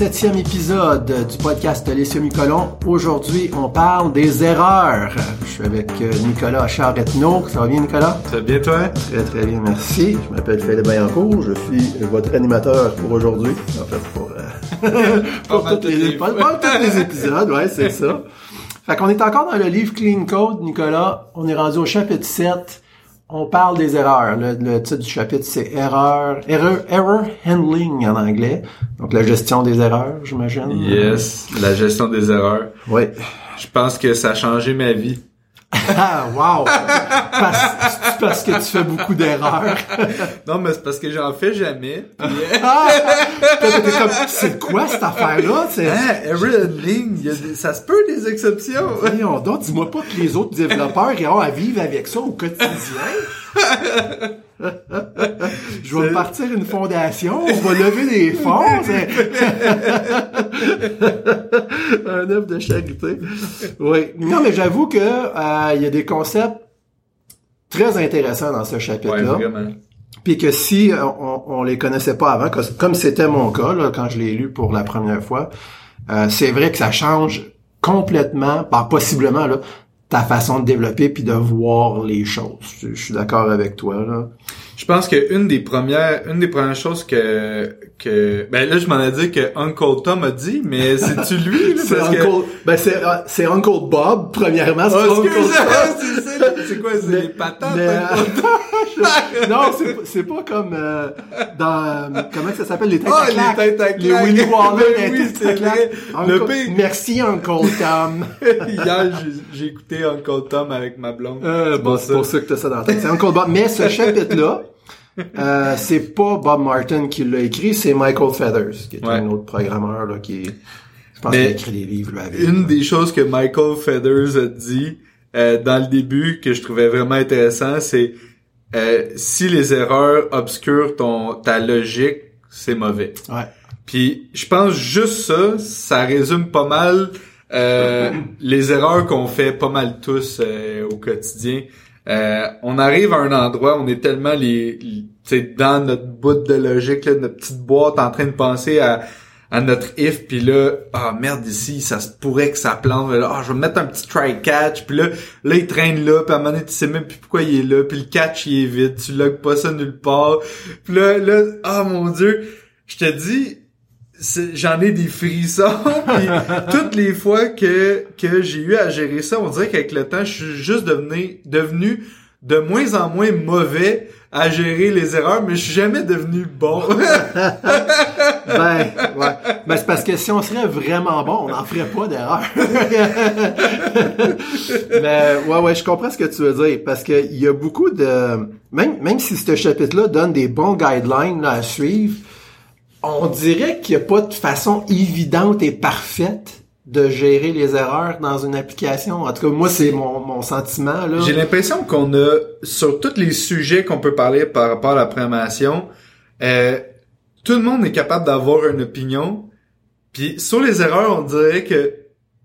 Septième épisode du podcast Les Semi-Colons. Aujourd'hui, on parle des erreurs. Je suis avec euh, Nicolas Charretneau. Ça va bien, Nicolas? Ça va bien, toi? Très, très bien, merci. Je m'appelle Philippe Bayancourt. Je suis votre animateur pour aujourd'hui. En fait, pour, euh, pour tous les, pas- pas tous les épisodes. Ouais, c'est ça. Fait qu'on est encore dans le livre Clean Code, Nicolas. On est rendu au chapitre 7. On parle des erreurs. Le, le titre du chapitre, c'est erreur, error, error handling en anglais. Donc, la gestion des erreurs, j'imagine. Yes, la gestion des erreurs. Oui. Je pense que ça a changé ma vie. Ah, wow! parce, parce que tu fais beaucoup d'erreurs. Non, mais c'est parce que j'en fais jamais. Puis, Ah! C'est quoi cette affaire-là? Hein, error handling, il y a des- ça se peut des exceptions. Voyons donc, dis-moi pas que les autres développeurs ils ont à vivre avec ça au quotidien. Je vais partir une fondation, on va lever des fonds. Un œuvre de charité. Oui. Non, mais j'avoue que euh, il y a des concepts très intéressants dans ce Ouais, chapitre-là. vraiment. Puis que si on, on les connaissait pas avant, comme c'était mon cas là, quand je l'ai lu pour la première fois, euh, c'est vrai que ça change complètement, bah, possiblement là, ta façon de développer puis de voir les choses. Je, suis d'accord avec toi là. Je pense que une des premières, une des premières choses que, que, ben là, je m'en ai dit que Uncle Tom a dit, mais c'est-tu lui, là? C'est Parce que- Uncle, ben c'est euh, c'est Uncle Bob premièrement. C'est Oh, Uncle Tom. c'est quoi, c'est les patates? mais, Uncle euh, non, c'est pas- c'est pas comme euh, dans euh, comment ça s'appelle les têtes Ah, à les têtes à Les. Willy Waller, les oui, têtes à. Le Uncle- Merci Uncle Tom. Hier, j'ai- j'ai écouté Uncle Tom avec ma blonde. Euh, bon, c'est pour ça que t'as ça dans la tête. C'est Uncle Bob. Mais ce chapitre-là, euh, c'est pas Bob Martin qui l'a écrit, c'est Michael Feathers, qui est Ouais. un autre programmeur, là, qui je pense qu'il a écrit des livres, là, avec. Une des choses que Michael Feathers a dit euh, dans le début que je trouvais vraiment intéressant, c'est euh, si les erreurs obscurent ton ta logique, c'est mauvais. Ouais. Puis je pense juste ça, ça résume pas mal euh, les erreurs qu'on fait pas mal tous euh, au quotidien. Euh, on arrive à un endroit, on est tellement les, les- dans notre bout de logique, là, notre petite boîte, en train de penser à, à notre if, puis là, ah merde ici, ça se pourrait que ça plante. Ah, je vais mettre un petit try catch, puis là, là il traîne là, puis à un moment donné, tu sais même plus pourquoi il est là, puis le catch il est vide, tu logs pas ça nulle part. Puis là, là, ah mon dieu, je te dis, j'en ai des frissons puis toutes les fois que que j'ai eu à gérer ça on dirait qu'avec le temps je suis juste devenu devenu de moins en moins mauvais à gérer les erreurs mais je suis jamais devenu bon Ben, ouais. Ben, c'est parce que si on serait vraiment bon, on n'en ferait pas d'erreur. Mais, ouais, ouais, je comprends ce que tu veux dire. Parce que il y a beaucoup de, même, même si ce chapitre-là donne des bons guidelines, à suivre, on dirait qu'il n'y a pas de façon évidente et parfaite de gérer les erreurs dans une application. En tout cas, moi, c'est mon, mon sentiment, j'ai l'impression qu'on a sur tous les sujets qu'on peut parler par rapport à la programmation euh, tout le monde est capable d'avoir une opinion puis sur les erreurs on dirait que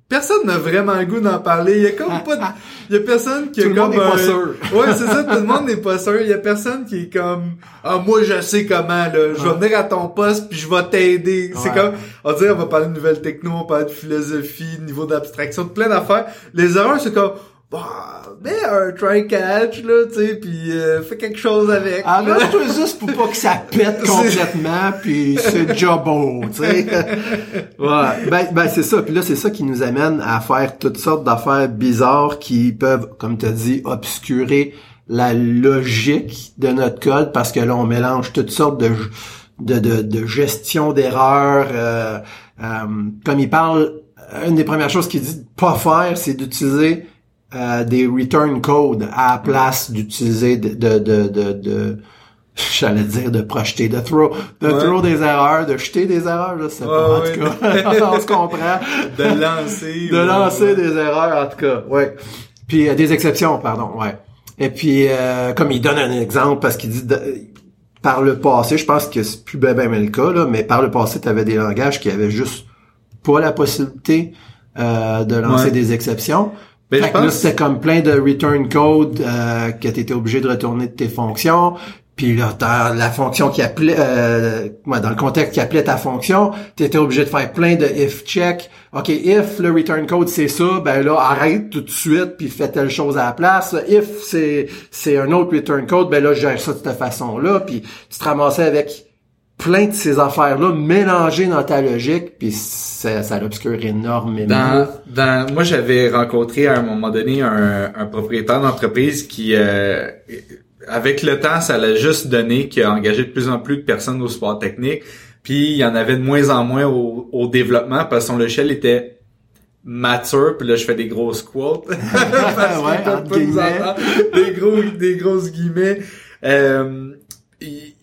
personne n'a vraiment le goût d'en parler il y a comme pas de- il y a personne qui a Tout le comme monde n'est pas un- sûr. Ouais, c'est ça, tout le monde n'est pas sûr. Il y a personne qui est comme Ah moi je sais comment là, je vais venir à ton poste puis je vais t'aider. C'est comme on dirait on va parler de nouvelles techno, on parle de philosophie, niveau d'abstraction, de plein d'affaires. Les erreurs c'est comme bah mais un try catch là, tu sais, puis euh, fais quelque chose avec. là. Arrange-toi juste pour pas que ça pète complètement, puis c'est beau, tu sais. Ouais, ben, ben c'est ça. Puis là, c'est ça qui nous amène à faire toutes sortes d'affaires bizarres qui peuvent, comme tu as dit, obscurer la logique de notre code parce que là, on mélange toutes sortes de de, de, de gestion d'erreurs. euh, euh, comme il parle, une des premières choses qu'il dit de pas faire, c'est d'utiliser euh, des return codes à la place d'utiliser de, de, de, de, de- j'allais dire de projeter, de throw, de Ouais. throw des erreurs, de jeter des erreurs, je sais pas, Ouais, en tout cas, on se comprend. de lancer. De lancer des erreurs, en tout cas, ouais. Puis euh, des exceptions, pardon, ouais. Et puis, euh, comme il donne un exemple, parce qu'il dit, de- par le passé, je pense que c'est plus ben, ben le cas, là, mais par le passé, tu avais des langages qui avaient juste pas la possibilité euh, de lancer des exceptions. Ben, Fait je que là, pense- c'était comme plein de return code euh, que tu étais obligé de retourner de tes fonctions. Puis là, t'as la fonction qui appelait, euh, dans le contexte qui appelait ta fonction, tu étais obligé de faire plein de if check. OK, if le return code c'est ça, ben là, arrête tout de suite puis fais telle chose à la place. If c'est c'est un autre return code, ben là, je gère ça de cette façon-là. Puis tu te ramassais avec plein de ces affaires-là mélangées dans ta logique, puis ça, ça l'obscure énormément. Dans, dans, moi, j'avais rencontré à un moment donné un, un propriétaire d'entreprise qui, euh, avec le temps, ça l'a juste donné, qui a engagé de plus en plus de personnes au sport technique, puis il y en avait de moins en moins au, au développement parce que son logiciel était mature, puis là je fais des grosses quotes. parce Ouais, pas nous entendre. des gros, des grosses guillemets. Euh, il il y avait,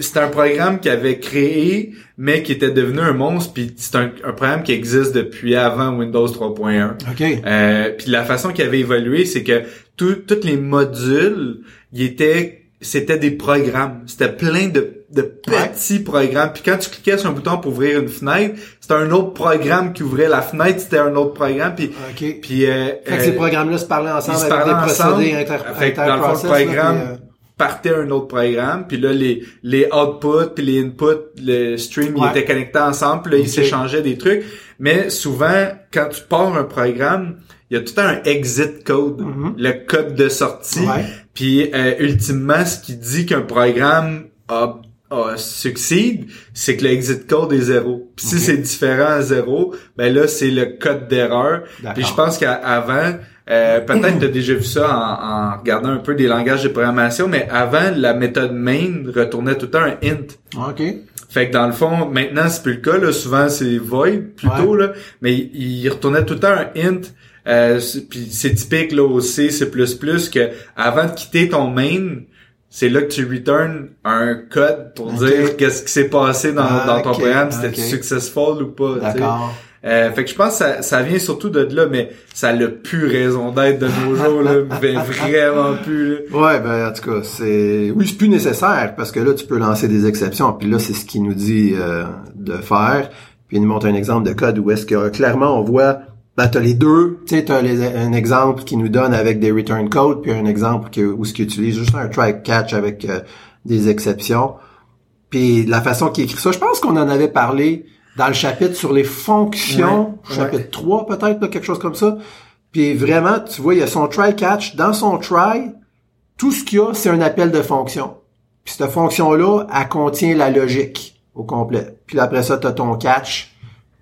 c'était un programme qu'il avait créé, mais qui était devenu un monstre, puis c'est un, un programme qui existe depuis avant Windows 3.1. OK. Euh, puis la façon qu'il avait évolué, c'est que tous les modules, ils étaient, c'était des programmes. C'était plein de, de petits programmes. Puis quand tu cliquais sur un bouton pour ouvrir une fenêtre, c'était un autre programme qui ouvrait la fenêtre, c'était un autre programme. Puis, euh, Fait que euh, ces programmes-là se parlaient ensemble ils se avec des parlaient ensemble. procédés inter, Fait que dans le fond, le là, programme puis, euh, partait un autre programme, puis là les les outputs puis les inputs, le stream, ils Ouais. étaient connectés ensemble, puis là ils s'échangeaient des trucs. Mais souvent, quand tu pars un programme, il y a tout un exit code, Mhm. le code de sortie. Ouais. Puis euh, ultimement, ce qui dit qu'un programme a, a succède, c'est que le exit code est zéro. Puis si c'est différent à zéro, ben là c'est le code d'erreur. D'accord. Puis je pense qu'avant, euh, peut-être tu as déjà vu ça en, en regardant un peu des langages de programmation, mais avant, la méthode main retournait tout le temps un int. OK. Fait que dans le fond, maintenant c'est plus le cas, là, souvent c'est void plutôt, là, mais il, il retournait tout le temps un int. Euh, c'est- puis c'est typique là au C, C++ que avant de quitter ton main, c'est là que tu returns un code pour dire qu'est-ce qui s'est passé dans, Ah, dans ton programme, c'était ok. successful ou pas. sais. Euh, fait que je pense que ça, ça vient surtout de là, mais ça n'a plus raison d'être de nos jours, là, mais vraiment plus. là. Ouais, ben en tout cas, c'est oui, c'est plus nécessaire parce que là tu peux lancer des exceptions. Puis là, c'est ce qu'il nous dit euh, de faire. Puis il nous montre un exemple de code où est-ce que euh, clairement on voit ben t'as les deux, tu sais t'as les- un exemple qui nous donne avec des return codes puis un exemple que, où ce qu'il utilise juste un try catch avec euh, des exceptions. Puis la façon qu'il écrit ça, je pense qu'on en avait parlé dans le chapitre sur les fonctions, Ouais, chapitre 3 peut-être, quelque chose comme ça. Puis vraiment, tu vois, il y a son try catch. Dans son try, tout ce qu'il y a, c'est un appel de fonction. Puis cette fonction-là, elle contient la logique au complet. Puis après ça, tu as ton catch.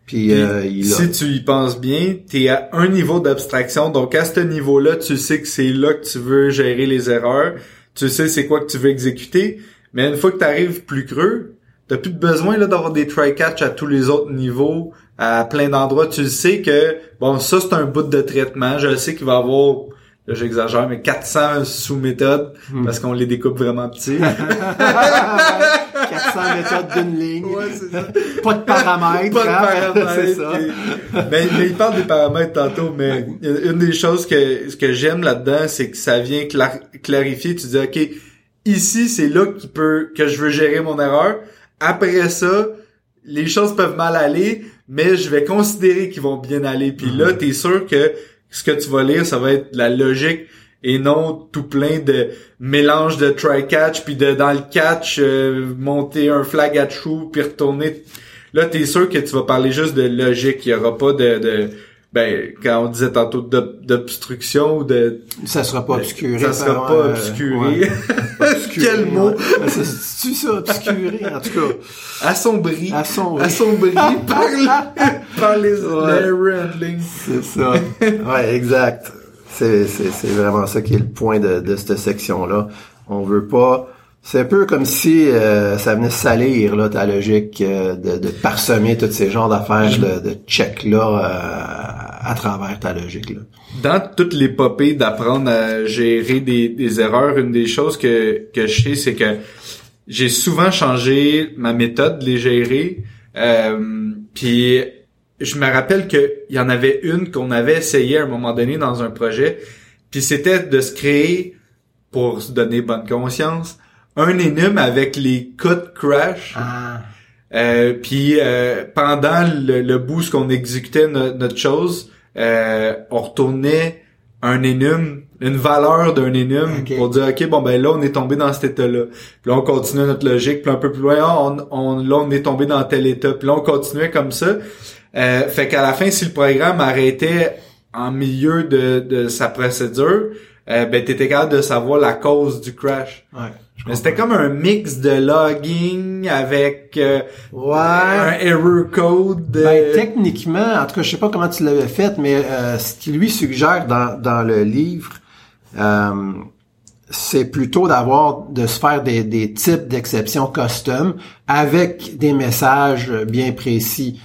Puis, euh, il a... si tu y penses bien, t'es à un niveau d'abstraction, donc à ce niveau-là, tu sais que c'est là que tu veux gérer les erreurs, tu sais c'est quoi que tu veux exécuter, mais une fois que tu arrives plus creux, t'as plus de besoin là d'avoir des try-catch à tous les autres niveaux, à plein d'endroits. Tu le sais que, bon, ça c'est un bout de traitement, je sais qu'il va y avoir, là j'exagère, mais 400 sous-méthodes, Hmm. parce qu'on les découpe vraiment petits. 400 méthodes d'une ligne. Ouais, ça. Pas de paramètres. pas de hein? paramètres. c'est ça. mais, mais il parle des paramètres tantôt, mais une des choses que, ce que j'aime là-dedans, c'est que ça vient cla- clarifier. Tu dis, OK, ici, c'est là qu'il peut, que je veux gérer mon erreur. Après ça, les choses peuvent mal aller, mais je vais considérer qu'ils vont bien aller. Puis là, t'es sûr que ce que tu vas lire, ça va être la logique et non tout plein de mélange de try-catch, puis de dans le catch, euh, monter un flag à true, puis retourner. Là, t'es sûr que tu vas parler juste de logique. Il y aura pas de... de ben, quand on disait tantôt d'ob- d'obstruction ou de... Ça sera pas obscuré. Ça sera pas euh, obscuré. ouais. Obscuré, Quel mot! ouais. C'est c'est ça, obscuré, en tout cas? Assombri. Assombri. Assombri par, le- par les, Ouais. les. C'est ça. Ouais, exact. C'est, c'est, c'est vraiment ça qui est le point de, de cette section-là. On veut pas... C'est un peu comme si euh, ça venait salir là, ta logique euh, de, de parsemer tous ces genres d'affaires de, de check-là euh, à travers ta logique. Là. Dans toutes les popées d'apprendre à gérer des, des erreurs, une des choses que, que je sais, c'est que j'ai souvent changé ma méthode de les gérer. Euh, puis je me rappelle qu'il y en avait une qu'on avait essayé à un moment donné dans un projet. Puis c'était de se créer, pour se donner bonne conscience, un énum avec les codes crash. Ah. Euh, puis euh, pendant le, le boost qu'on exécutait no- notre chose, euh, on retournait un énum une valeur d'un énum pour dire ok bon ben là on est tombé dans cet état-là. Puis là on continue notre logique, puis un peu plus loin ah, on, on là on est tombé dans tel état, puis là on continuait comme ça. Euh, fait qu'à la fin si le programme arrêtait en milieu de, de sa procédure, euh, ben t'étais capable de savoir la cause du crash. Ouais. Mais c'était comme un mix de logging avec euh, Ouais. un error code. de- Ben, techniquement, en tout cas, je sais pas comment tu l'avais fait, mais euh, ce qu'il lui suggère dans, dans le livre, euh, c'est plutôt d'avoir de se faire des, des types d'exceptions custom avec des messages bien précis.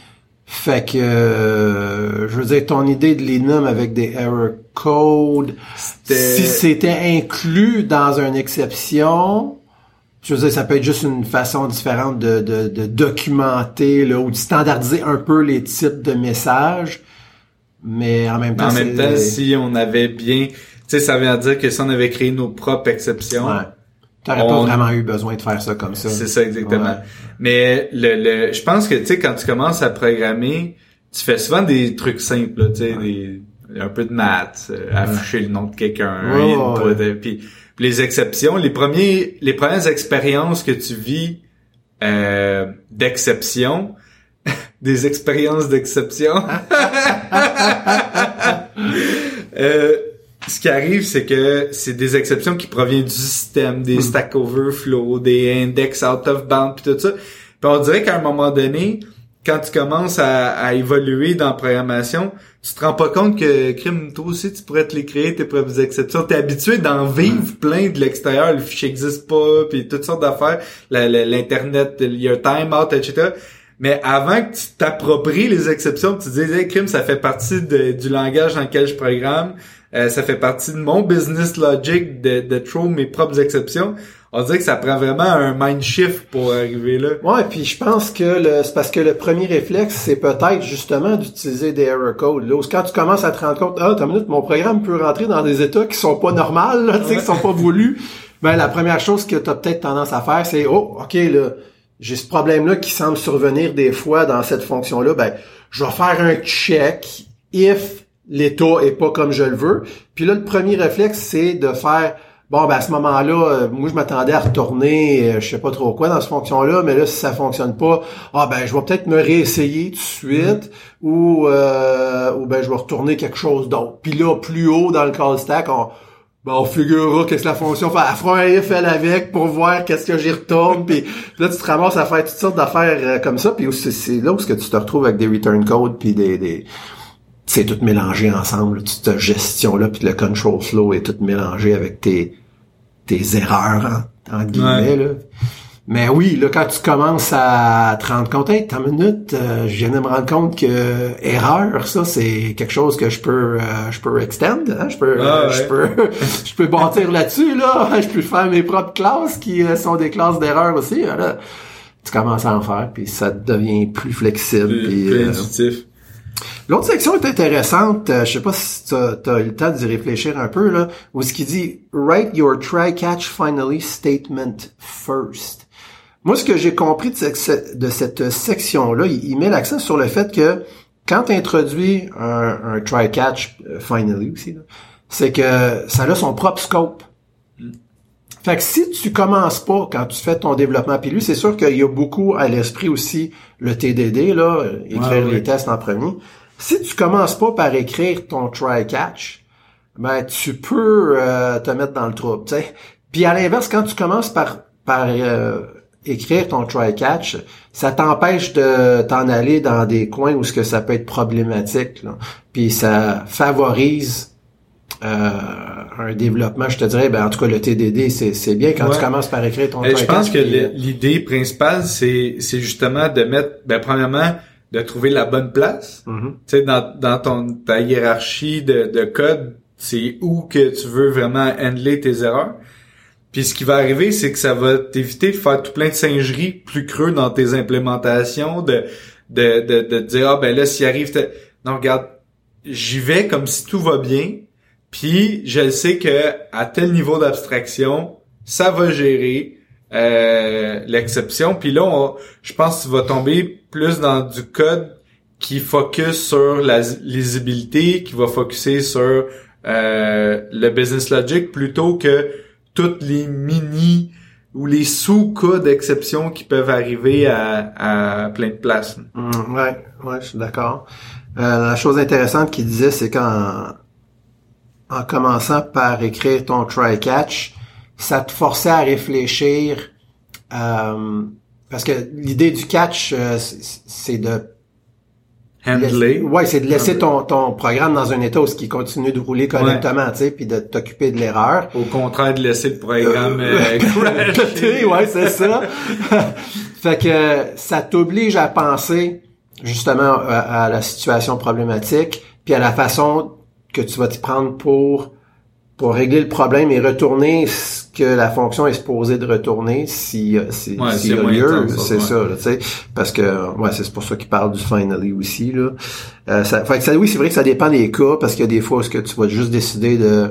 Fait que, euh, je veux dire, ton idée de l'enum avec des error C'était- si c'était inclus dans une exception, je veux dire, ça peut être juste une façon différente de, de, de documenter là, ou de standardiser un peu les types de messages. Mais en même temps, en même temps, si on avait bien, tu sais, ça veut dire que si on avait créé nos propres exceptions, Ouais. T'aurais On- pas vraiment eu besoin de faire ça comme ça. c'est ça exactement. Ouais. Mais le, le, je pense que tu sais, quand tu commences à programmer, tu fais souvent des trucs simples, là, tu sais, des un peu de maths, euh, afficher le nom de quelqu'un, Ouais, input, ouais. puis puis les exceptions, les premiers, les premières expériences que tu vis euh, d'exception, des expériences d'exception. Euh, ce qui arrive, c'est que c'est des exceptions qui proviennent du système, des Stack Overflow, des index out of bound, puis tout ça. Puis on dirait qu'à un moment donné, quand tu commences à, à évoluer dans la programmation, tu te rends pas compte que, crime, toi aussi, tu pourrais te les créer, tes propres exceptions. T'es habitué d'en vivre plein de l'extérieur, le fichier existe pas, puis toutes sortes d'affaires, l'internet, il y a un timeout, etc. Mais avant que tu t'appropries les exceptions, que tu dis, hey, crime, ça fait partie de- du langage dans lequel je programme, euh, ça fait partie de mon business logic de, de mes propres exceptions. On dirait que ça prend vraiment un mind shift pour arriver là. Ouais, puis je pense que le, c'est parce que le premier réflexe, c'est peut-être justement d'utiliser des error codes. Là, quand tu commences à te rendre compte, ah, t'as minute, mon programme peut rentrer dans des états qui sont pas normaux, là, tu sais, qui sont pas voulus. Ben, la première chose que tu as peut-être tendance à faire, c'est, oh, ok, là, j'ai ce problème-là qui semble survenir des fois dans cette fonction-là. Ben, je vais faire un check if l'état est pas comme je le veux. Puis là, le premier réflexe, c'est de faire Bon, ben à ce moment-là, euh, moi je m'attendais à retourner, euh, je sais pas trop quoi dans cette fonction-là, mais là si ça fonctionne pas, ah ben je vais peut-être me réessayer tout de suite, ou euh, ou ben je vais retourner quelque chose d'autre. Puis là plus haut dans le call stack, on ben on figurera qu'est-ce que la fonction fait. Elle fera un if elle avec pour voir qu'est-ce que j'y retourne. puis là tu te ramasses à faire toutes sortes d'affaires euh, comme ça. Puis c'est c'est là où ce que tu te retrouves avec des return codes puis des, des c'est tout mélangé ensemble. Toute cette gestion-là, puis le control flow est tout mélangé avec tes, tes erreurs, hein, entre guillemets. Là. Mais oui, là, quand tu commences à te rendre compte, hey, t'as une minute, euh, je viens de me rendre compte que euh, erreur, ça, c'est quelque chose que je peux euh, je peux extend, hein, je peux Ah, euh, ouais. je peux je peux bâtir là-dessus, là. Je peux faire mes propres classes qui sont des classes d'erreur aussi. Là. Tu commences à en faire, puis ça devient plus flexible. Plus, puis, plus euh, intuitif. L'autre section est intéressante. Euh, je sais pas si tu as, eu le temps d'y réfléchir un peu, là, où ce qui dit « Write your try-catch finally statement first ». Moi, ce que j'ai compris de, ce- de cette section-là, il, met l'accent sur le fait que quand tu introduis un, un try-catch euh, finally aussi, c'est que ça a son propre scope. Fait que si tu commences pas quand tu fais ton développement puis lui, c'est sûr qu'il y a beaucoup à l'esprit aussi le TDD là, écrire Ouais, ouais. les tests en premier. Si tu commences pas par écrire ton try catch, ben tu peux euh, te mettre dans le trouble, tu sais. Puis à l'inverse, quand tu commences par par euh, écrire ton try catch, ça t'empêche de t'en aller dans des coins où ce que ça peut être problématique. Là. Puis ça favorise un développement, je te dirais, ben en tout cas le TDD, c'est c'est bien quand Ouais. tu commences par écrire ton Euh, je pense que euh, l'idée principale, c'est c'est justement de mettre, ben premièrement, de trouver la bonne place. mhm. Tu sais, dans, dans ton ta hiérarchie de, de code, c'est où que tu veux vraiment handler tes erreurs. Puis ce qui va arriver, c'est que ça va t'éviter de faire tout plein de singeries plus creux dans tes implémentations, de de, de, de dire ah ben là s'il arrive, non regarde, j'y vais comme si tout va bien, puis je sais que à tel niveau d'abstraction, ça va gérer euh, l'exception. Puis là, on- je pense que tu vas tomber plus dans du code qui focus sur la lisibilité, qui va focuser sur euh, le business logic plutôt que toutes les mini ou les sous-cas d'exception qui peuvent arriver à, à plein de places. Mm, ouais, ouais, je suis d'accord. Euh, la chose intéressante qu'il disait, c'est qu'en en commençant par écrire ton try-catch, ça te forçait à réfléchir euh, parce que l'idée du catch, euh, c'est de Handler. Ouais, c'est de laisser ton, ton programme dans un état où il continue de rouler correctement, tu sais, puis de t'occuper de l'erreur. Au contraire de laisser le programme euh, crasher. ouais, c'est ça. fait que ça t'oblige à penser justement à, à, la situation problématique, puis à la façon que tu vas t'y prendre pour pour régler le problème et retourner ce que la fonction est supposée de retourner si si, Ouais, y a lieu, c'est ouais. ça, tu sais, parce que ouais, c'est pour ça qu'il parle du finally aussi là. Euh, ça, fait que ça, oui, c'est vrai que ça dépend des cas parce qu'il y a des fois où est-ce que tu vas juste décider de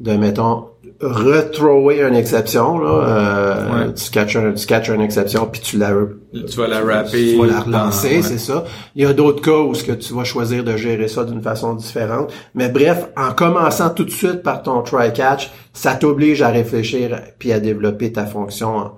de mettons retrower une exception là, euh, Ouais. tu catches un, tu catches une exception puis tu la Tu vas la rapper. tu vas la relancer, c'est ça. Il y a d'autres cas où ce que tu vas choisir de gérer ça d'une façon différente. Mais bref, en commençant tout de suite par ton try-catch, ça t'oblige à réfléchir puis à développer ta fonction en,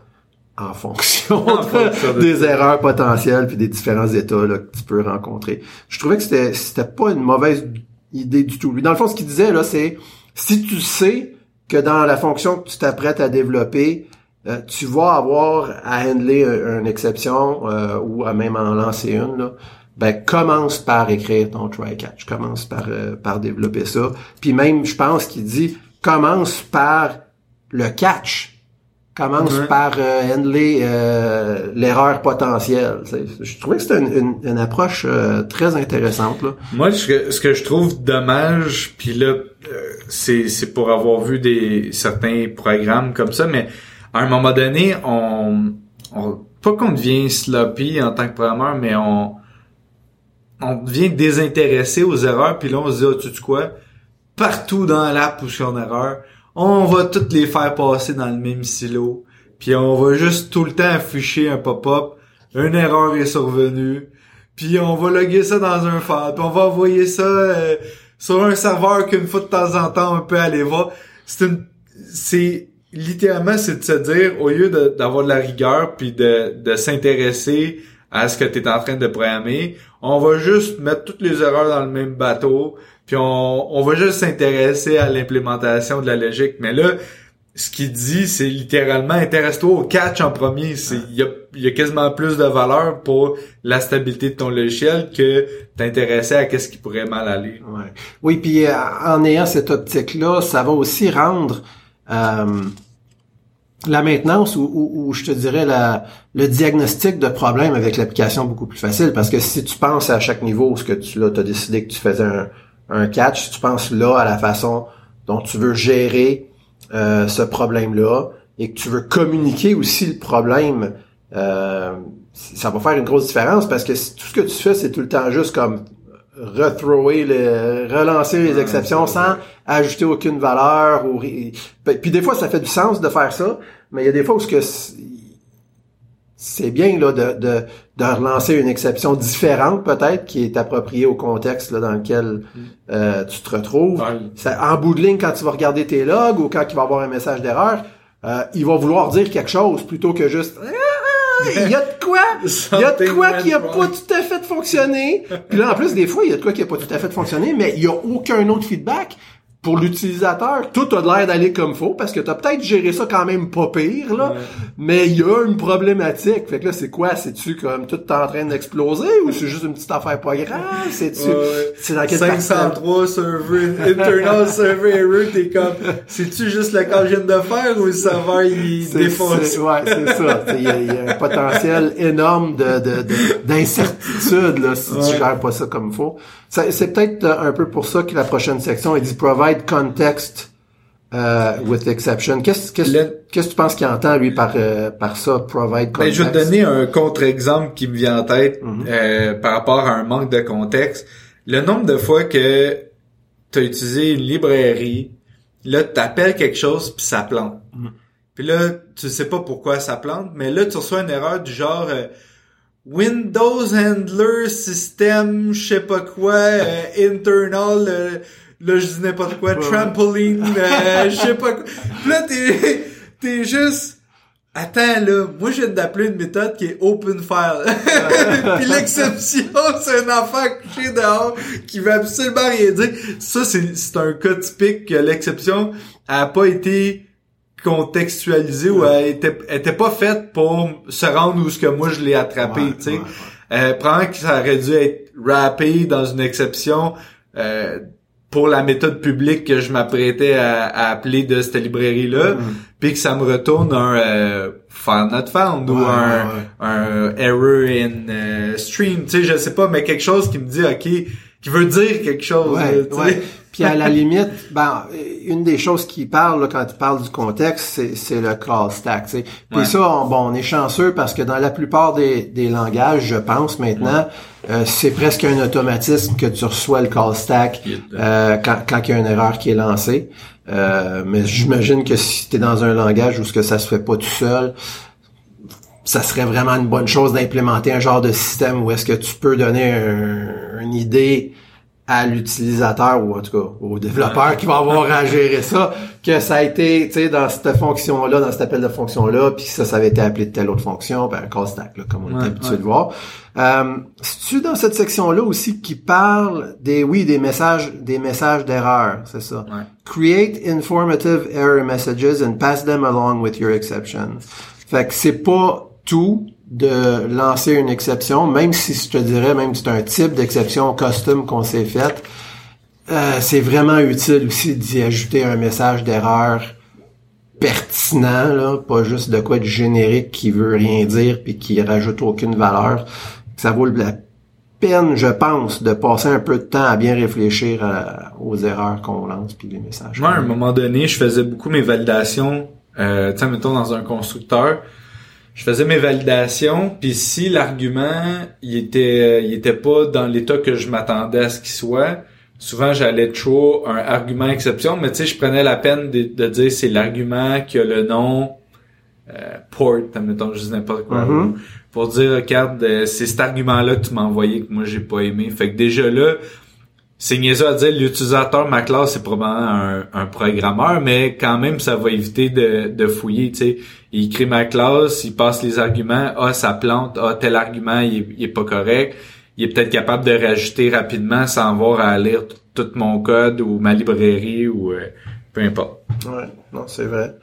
en fonction, de- de des erreurs potentielles puis des différents états là, que tu peux rencontrer. Je trouvais que c'était c'était pas une mauvaise idée du tout. Lui, dans le fond, ce qu'il disait là, c'est si tu sais que dans la fonction que tu t'apprêtes à développer, euh, tu vas avoir à handler un- une exception euh, ou à même en lancer une, là, ben commence par écrire ton try catch, commence par euh, par développer ça. Puis même, je pense qu'il dit commence par le catch, commence Ouais. par euh, handler euh, l'erreur potentielle. Je trouvais que c'était une, une, une approche euh, très intéressante là. Moi, ce que, ce que je trouve dommage, puis là, euh, c'est c'est pour avoir vu des certains programmes comme ça, mais à un moment donné, on, on pas qu'on devient sloppy en tant que programmeur, mais on on devient désintéressé aux erreurs, puis là on se dit, ah, tu sais quoi, partout dans l'app où je suis en erreur, on va toutes les faire passer dans le même silo, puis on va juste tout le temps afficher un pop-up, une erreur est survenue, puis on va loguer ça dans un file, puis on va envoyer ça euh, sur un serveur qu'une fois de temps en temps on peut aller voir. C'est une, c'est littéralement c'est de se dire au lieu d'avoir de, la rigueur puis de, de s'intéresser à ce que tu es en train de programmer, on va juste mettre toutes les erreurs dans le même bateau, puis on, on va juste s'intéresser à l'implémentation de la logique. Mais là, ce qu'il dit, c'est littéralement intéresse-toi au catch en premier. C'est il y a, y a quasiment plus de valeur pour la stabilité de ton logiciel que t'intéresser à qu'est-ce qui pourrait mal aller. Ouais. Oui, puis euh, en ayant cette optique-là, ça va aussi rendre euh, la maintenance ou, ou- ou je te dirais la, le diagnostic de problème avec l'application beaucoup plus facile parce que si tu penses à chaque niveau ce que tu là, as décidé que tu faisais un, un catch, si tu penses là à la façon dont tu veux gérer euh, ce problème-là et que tu veux communiquer aussi le problème, euh, ça va faire une grosse différence parce que tout ce que tu fais, c'est tout le temps juste comme rethrower, le, relancer les exceptions sans ajouter aucune valeur. Ou, ri- puis des fois, ça fait du sens de faire ça, mais il y a des fois où ce que c'est- bien là de, de, de relancer une exception différente peut-être qui est appropriée au contexte là, dans lequel euh, tu te retrouves. Ouais. Ça- en bout de ligne, quand tu vas regarder tes logs ou quand il va y avoir un message d'erreur, euh, il va vouloir dire quelque chose plutôt que juste Ah, il y a de quoi? Il y a de quoi qui a pas tout à fait fonctionné? Puis là en plus des fois il y a de quoi qui a pas tout à fait fonctionné mais il y a aucun autre feedback pour l'utilisateur, tout a l'air d'aller comme faut parce que t'as peut-être géré ça quand même pas pire là, Ouais. mais il y a une problématique. Fait que là c'est quoi, c'est-tu comme tout est en train d'exploser ou c'est juste une petite affaire pas grave, c'est-tu Ouais, ouais. c'est dans quelle partie- 503 server, internal server error, t'es comme, c'est-tu juste le cas que je viens de faire ou le serveur il C'est- défonce? c'est- Ouais, c'est ça. Il y, a- il y a un potentiel énorme de de- de- d'incertitude là si Ouais. tu gères pas ça comme faut. C'est peut-être euh, un peu pour ça que la prochaine section il dit provide context euh, with exception. Qu'est-ce qu'est-ce Le- qu'est-ce que tu penses qu'il entend lui par euh, par ça provide Ben, context je vais te donner un contre-exemple qui me vient en tête Mhm. euh, par rapport à un manque de contexte. Le nombre de fois que tu as utilisé une librairie, là, tu appelles quelque chose puis ça plante. Mhm. Puis là, tu sais pas pourquoi ça plante, mais là, tu reçois une erreur du genre euh, Windows Handler System, je sais pas quoi, euh, internal, euh, là je dis n'importe quoi, trampoline, euh, je sais pas quoi. Puis là t'es t'es juste Attends là, moi je viens d'appeler une méthode qui est open file. Puis l'exception, c'est un enfant couché dehors qui veut absolument rien dire. Ça c'est c'est un cas typique que l'exception a pas été contextualisée ou elle était, était pas faite pour se rendre où ce que moi je l'ai attrapé, Ouais, tu sais. ouais. Euh, probablement que ça aurait dû être rappé dans une exception euh, pour la méthode publique que je m'apprêtais à, à appeler de cette librairie-là, puis que ça me retourne un euh, file not found ou un, un error in euh, stream, tu sais, je sais pas, mais quelque chose qui me dit, ok, qui veut dire quelque chose. Ouais, là, ouais. Puis à la limite, ben, une des choses qui parle là, quand tu parles du contexte, c'est, le call stack. tu sais. Puis Ouais. ça, on, bon, on est chanceux parce que dans la plupart des, des langages, je pense maintenant, euh, c'est presque un automatisme que tu reçois le call stack euh, quand, quand il y a une erreur qui est lancée. Euh, mais j'imagine que si tu es dans un langage où ce que ça se fait pas tout seul, ça serait vraiment une bonne chose d'implémenter un genre de système où est-ce que tu peux donner un- une idée à l'utilisateur ou en tout cas au développeur qui va avoir à gérer ça, que ça a été, tu sais, dans cette fonction-là, dans cet appel de fonction-là, puis ça, ça avait été appelé de telle autre fonction, ben un call stack, là, comme on Ouais, est habitué ouais. de voir. Euh, tu dans cette section-là aussi qui parle des, oui, des messages, des messages d'erreur, c'est ça? Ouais. Create informative error messages and pass them along with your exception. Fait que c'est pas tout de lancer une exception, même si je te dirais, même si c'est un type d'exception custom qu'on s'est fait, euh, c'est vraiment utile aussi d'y ajouter un message d'erreur pertinent, là, pas juste de quoi de générique qui veut rien dire puis qui rajoute aucune valeur. Ça vaut la peine, je pense, de passer un peu de temps à bien réfléchir à- aux erreurs qu'on lance puis les messages. Moi, à un moment donné, je faisais beaucoup mes validations, euh, tu sais, mettons dans un constructeur, je faisais mes validations, puis si l'argument, il était, il était pas dans l'état que je m'attendais à ce qu'il soit, souvent j'allais trop un argument exception, mais tu sais, je prenais la peine de, de dire c'est l'argument qui a le nom euh, port, mettons, je dis n'importe quoi, Mhm. ou pour dire, regarde, euh, c'est cet argument-là que tu m'as envoyé que moi j'ai pas aimé. Fait que déjà là, c'est niaiseux à dire, l'utilisateur, ma classe, c'est probablement un, un programmeur, mais quand même, ça va éviter de, de fouiller, tu sais. Il crée ma classe, il passe les arguments, ah, ça plante, ah, tel argument, il est, pas correct. Il est peut-être capable de rajouter rapidement sans avoir à lire tout mon code ou ma librairie ou euh, peu importe. Ouais, non, c'est vrai.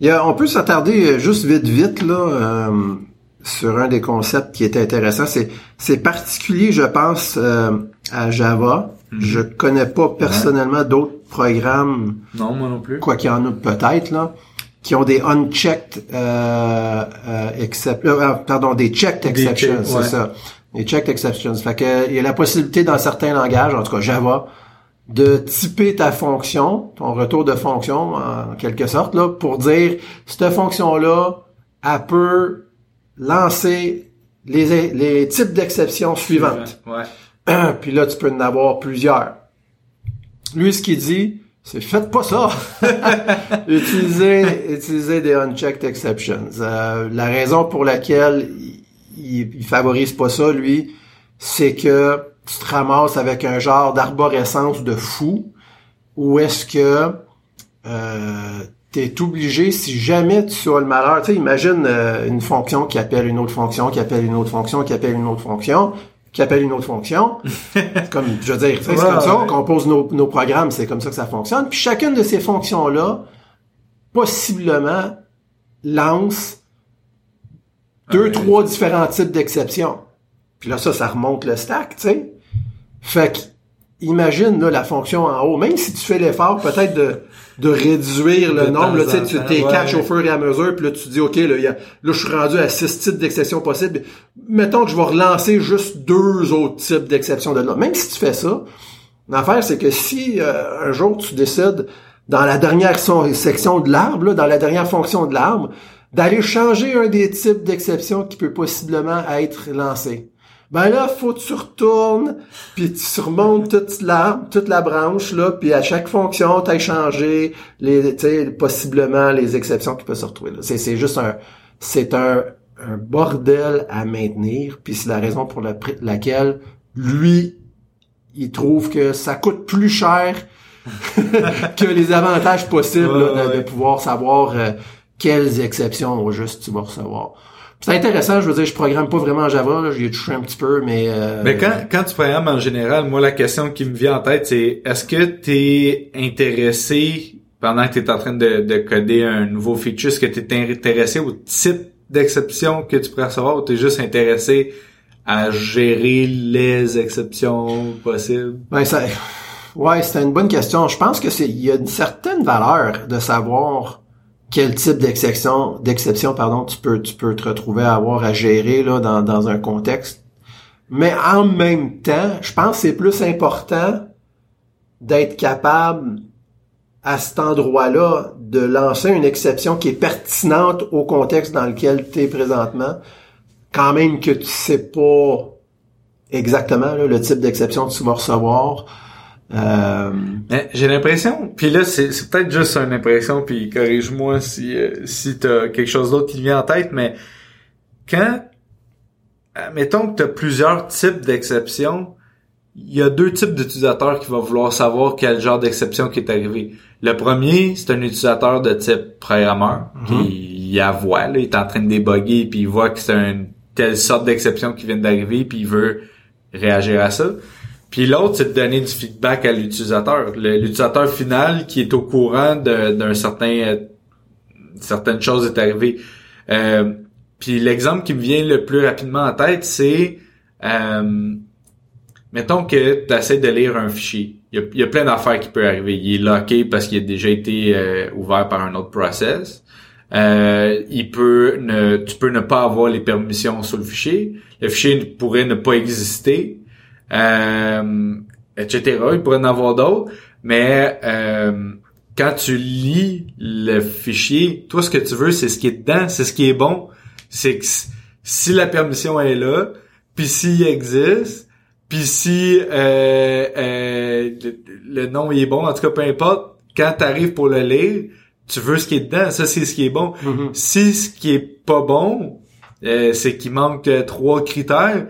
Il y a, on peut s'attarder euh, juste vite, vite, là, euh, sur un des concepts qui est intéressant. C'est, c'est particulier, je pense, euh, à Java. Je connais pas personnellement d'autres programmes, Non, moi non plus. quoi qu'il y en a peut-être, là, qui ont des unchecked, euh, euh, excep- euh, pardon, des checked Des exceptions, c'est ouais. ça. Des checked exceptions. Fait que, il y a la possibilité dans certains langages, en tout cas Java, de typer ta fonction, ton retour de fonction en quelque sorte, là, pour dire cette fonction-là, elle peut lancer les, les types d'exceptions suivantes. Ouais. Puis là, tu peux en avoir plusieurs. Lui, ce qu'il dit, c'est faites pas ça. utilisez, utilisez des unchecked exceptions. Euh, la raison pour laquelle il, il, favorise pas ça, lui, c'est que tu te ramasses avec un genre d'arborescence de fou, où est-ce que euh, t'es obligé, si jamais tu as le malheur, tu sais, imagine euh, une fonction qui appelle une autre fonction, qui appelle une autre fonction, qui appelle une autre fonction, qui appelle une autre fonction. C'est comme, je veux dire, c'est Ouais, comme ça ouais. qu'on pose nos, nos programmes, c'est comme ça que ça fonctionne. Puis chacune de ces fonctions-là, possiblement, lance deux, Ouais. trois différents types d'exceptions. Puis là, ça, ça remonte le stack, tu sais. Fait que, imagine, là, la fonction en haut, même si tu fais l'effort, peut-être de, de réduire le De nombre, là, tu t'es ouais. catch au fur et à mesure, puis là, tu dis, OK, là, y a, là, je suis rendu à six types d'exceptions possibles. Mettons que je vais relancer juste deux autres types d'exceptions de là. Même si tu fais ça, l'affaire, c'est que si euh, un jour tu décides, dans la dernière son- section de l'arbre, dans la dernière fonction de l'arbre, d'aller changer un des types d'exceptions qui peut possiblement être lancé. Ben là, faut que tu retournes, puis tu surmontes toute l'arbre, toute la branche, là, puis à chaque fonction, tu changé les, tu sais, possiblement les exceptions qui peuvent se retrouver là. C'est, c'est juste un, c'est un, un bordel à maintenir, puis c'est la raison pour la- laquelle lui, il trouve que ça coûte plus cher que les avantages possibles Ouais, là, de, ouais. de pouvoir savoir euh, quelles exceptions au juste tu vas recevoir. C'est intéressant, je veux dire, je programme pas vraiment en Java, j'y ai touché un petit peu, mais... euh, Mais quand, quand tu programmes en général, moi, la question qui me vient en tête, c'est est-ce que tu es intéressé, pendant que tu es en train de, de coder un nouveau feature, est-ce que tu es intéressé au type d'exception que tu pourrais recevoir ou tu es juste intéressé à gérer les exceptions possibles? Ben ça, ouais, c'était une bonne question. Je pense que c'est, il y a une certaine valeur de savoir quel type d'exception, d'exception, pardon, tu peux, tu peux te retrouver à avoir à gérer là dans, dans un contexte. Mais en même temps, je pense que c'est plus important d'être capable à cet endroit-là de lancer une exception qui est pertinente au contexte dans lequel tu es présentement, quand même que tu sais pas exactement là, le type d'exception que tu vas recevoir. Euh, j'ai l'impression, puis là c'est c'est peut-être juste une impression, puis corrige-moi si euh, si t'as quelque chose d'autre qui te vient en tête, mais quand mettons que t'as plusieurs types d'exceptions, il y a deux types d'utilisateurs qui vont vouloir savoir quel genre d'exception qui est arrivé. Le premier, c'est un utilisateur de type programmeur qui il la voit, là, il est en train de débugger puis il voit que c'est une telle sorte d'exception qui vient d'arriver puis il veut réagir à ça. Puis l'autre, c'est de donner du feedback à l'utilisateur. L'utilisateur final qui est au courant d'un certain euh, certaines choses est arrivée. Euh, puis l'exemple qui me vient le plus rapidement en tête, c'est euh, mettons que tu essaies de lire un fichier. Il y a, il y a plein d'affaires qui peuvent arriver. Il est locké parce qu'il a déjà été euh, ouvert par un autre process. Euh, il peut ne, tu peux ne pas avoir les permissions sur le fichier. Le fichier pourrait ne pas exister, euh, etc. Il pourrait en avoir d'autres, mais euh, quand tu lis le fichier, toi ce que tu veux, c'est ce qui est dedans, c'est ce qui est bon. C'est que si la permission est là, puis s'il existe, puis si euh, euh, le, le nom il est bon, en tout cas peu importe, quand tu arrives pour le lire, tu veux ce qui est dedans, ça c'est ce qui est bon. mhm. Si ce qui est pas bon, euh, c'est qu'il manque trois critères,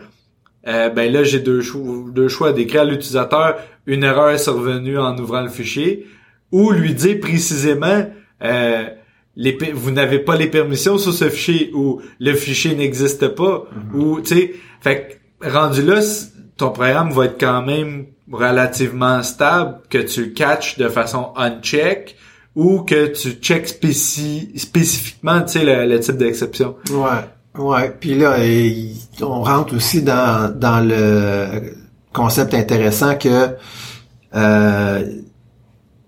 euh, ben là j'ai deux choix, deux choix. D'écrire à l'utilisateur une erreur est survenue en ouvrant le fichier, ou lui dire précisément euh, les, vous n'avez pas les permissions sur ce fichier ou le fichier n'existe pas ou tu sais. Fait que rendu là ton programme va être quand même relativement stable que tu le catches de façon uncheck ou que tu check spéci- spécifiquement tu sais le, le type d'exception. Ouais, ouais. Puis là, on rentre aussi dans, dans le concept intéressant que euh,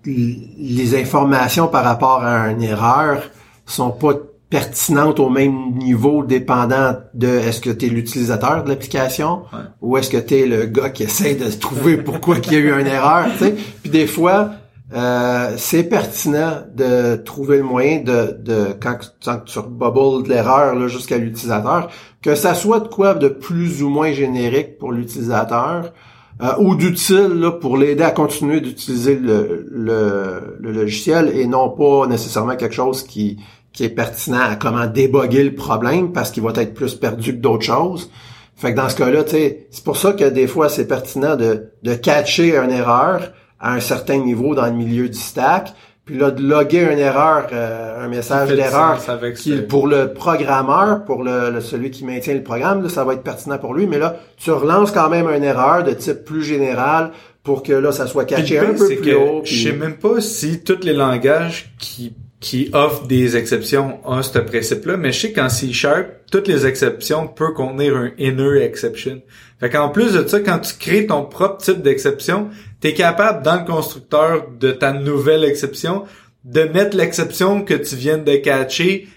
les informations par rapport à une erreur sont pas pertinentes au même niveau dépendant de est-ce que tu es l'utilisateur de l'application Ouais. ou est-ce que tu es le gars qui essaie de trouver pourquoi il y a eu une erreur, tu sais. Puis des fois, euh, c'est pertinent de trouver le moyen de, de quand, tu bubbles de l'erreur jusqu'à l'utilisateur, que ça soit de quoi de plus ou moins générique pour l'utilisateur euh, ou d'utile pour l'aider à continuer d'utiliser le, le, le logiciel et non pas nécessairement quelque chose qui, qui est pertinent à comment déboguer le problème parce qu'il va être plus perdu que d'autres choses. Fait que dans ce cas-là, c'est pour ça que des fois c'est pertinent de, de catcher une erreur à un certain niveau dans le milieu du stack, puis là de loguer une erreur, euh, un message d'erreur qui pour le programmeur, pour le, le- celui qui maintient le programme, là, ça va être pertinent pour lui, mais là tu relances quand même une erreur de type plus général pour que là ça soit Puis le un peu plus que haut. Je sais même pas si tous les langages qui qui offrent des exceptions ont ce principe-là, mais je sais qu'en C Sharp, toutes les exceptions peuvent contenir un inner exception. Fait qu'en plus de ça, quand tu crées ton propre type d'exception, tu es capable dans le constructeur de ta nouvelle exception de mettre l'exception que tu viens de catcher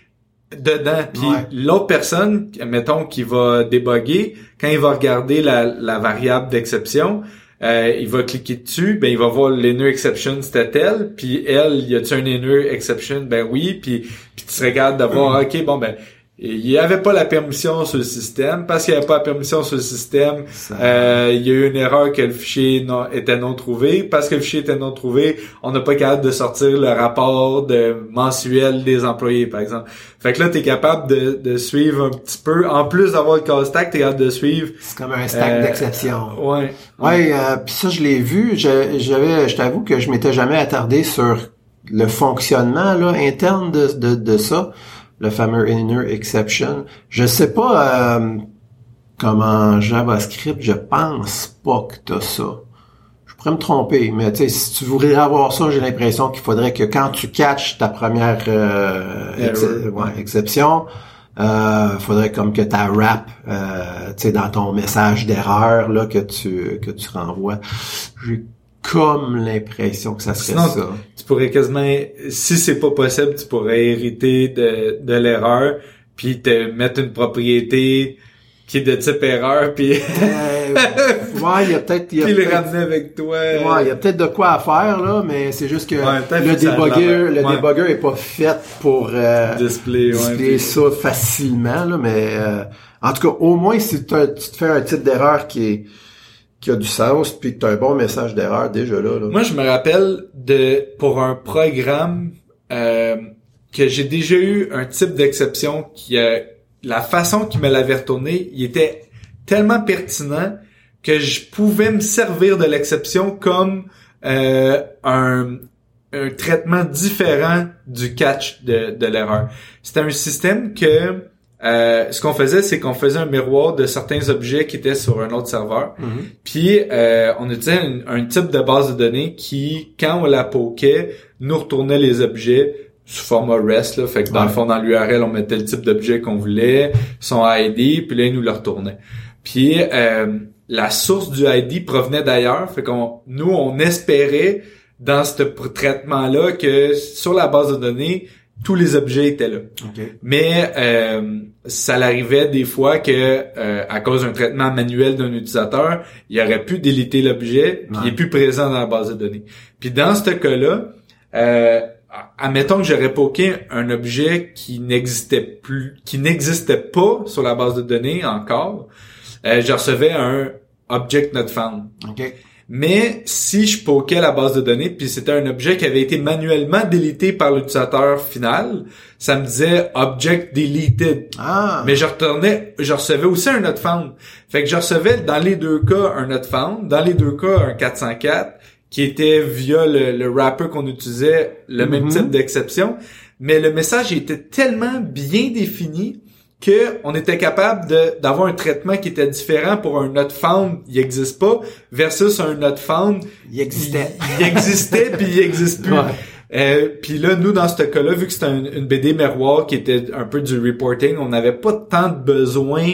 dedans. Puis Ouais. l'autre personne, mettons, qui va débugger, quand il va regarder la, la variable d'exception, euh, il va cliquer dessus, ben il va voir l'inner exception c'était tel, puis elle, y a-tu un inner exception? Ben oui, puis puis tu regardes de voir, ok, bon ben il n'y avait pas la permission sur le système. Parce qu'il n'y avait pas la permission sur le système, euh, il y a eu une erreur que le fichier non, était non trouvé. Parce que le fichier était non trouvé, on n'a pas capable de sortir le rapport de mensuel des employés, par exemple. Fait que là, tu es capable de, de, suivre un petit peu. En plus d'avoir le call stack, tu es capable de suivre... C'est comme un stack euh, d'exception. Ouais. Ouais, euh, puis ça, je l'ai vu. J'avais, je t'avoue que je m'étais jamais attardé sur le fonctionnement là, interne de, de, de ça le fameux inner exception. Je sais pas euh, comment JavaScript, je pense pas que t'as ça. Je pourrais me tromper, mais tu sais, si tu voudrais avoir ça, j'ai l'impression qu'il faudrait que quand tu catches ta première euh, exception, euh, faudrait comme que ta wrap, euh, tu sais, dans ton message d'erreur là que tu que tu renvoies comme l'impression que ça serait ça. Tu pourrais quasiment, si c'est pas possible, tu pourrais hériter de, de l'erreur, puis te mettre une propriété qui est de type erreur, puis... Euh, ouais, il y a peut-être... Puis le ramener avec toi. Ouais, il y a peut-être de quoi à faire, là, mais c'est juste que le débugger, le débugger est pas fait pour euh, display, display ça facilement, là, mais euh, en tout cas, au moins, si tu te fais un type d'erreur qui est qui a du sens, puis que tu as un bon message d'erreur déjà là, Moi, je me rappelle de pour un programme euh, que j'ai déjà eu un type d'exception qui la façon qu'il me l'avait retourné, il était tellement pertinent que je pouvais me servir de l'exception comme euh, un, un traitement différent du catch de, de l'erreur. C'était un système que euh, ce qu'on faisait, c'est qu'on faisait un miroir de certains objets qui étaient sur un autre serveur. Mhm. Puis euh, on utilisait un, type de base de données qui, quand on la poquait, nous retournait les objets sous format REST. Là. Fait que dans le fond, dans l'URL, on mettait le type d'objet qu'on voulait, son ID, puis là, il nous le retournait. Puis euh, la source du ID provenait d'ailleurs. Fait qu'on nous, on espérait dans ce traitement-là que sur la base de données, tous les objets étaient là. Mais euh, ça l'arrivait des fois que euh, à cause d'un traitement manuel d'un utilisateur, il aurait pu déliter l'objet, puis il est plus présent dans la base de données. Puis dans ce cas-là, euh, admettons que j'aurais poké un objet qui n'existait plus, qui n'existait pas sur la base de données encore, euh, je recevais un object not found. Mais si je poquais la base de données, puis c'était un objet qui avait été manuellement délité par l'utilisateur final, ça me disait object deleted. Ah. Mais je retournais, je recevais aussi un not found. Fait que je recevais dans les deux cas un not found, dans les deux cas un 404, qui était via le, wrapper qu'on utilisait, le même mm-hmm. type d'exception. Mais le message était tellement bien défini que on était capable d'avoir un traitement qui était différent pour un not found, il existe pas, versus un not found, il existait. Il, existait puis il existe plus. Euh, puis là, nous, dans ce cas-là, vu que c'était une BD miroir qui était un peu du reporting, on n'avait pas tant de besoin.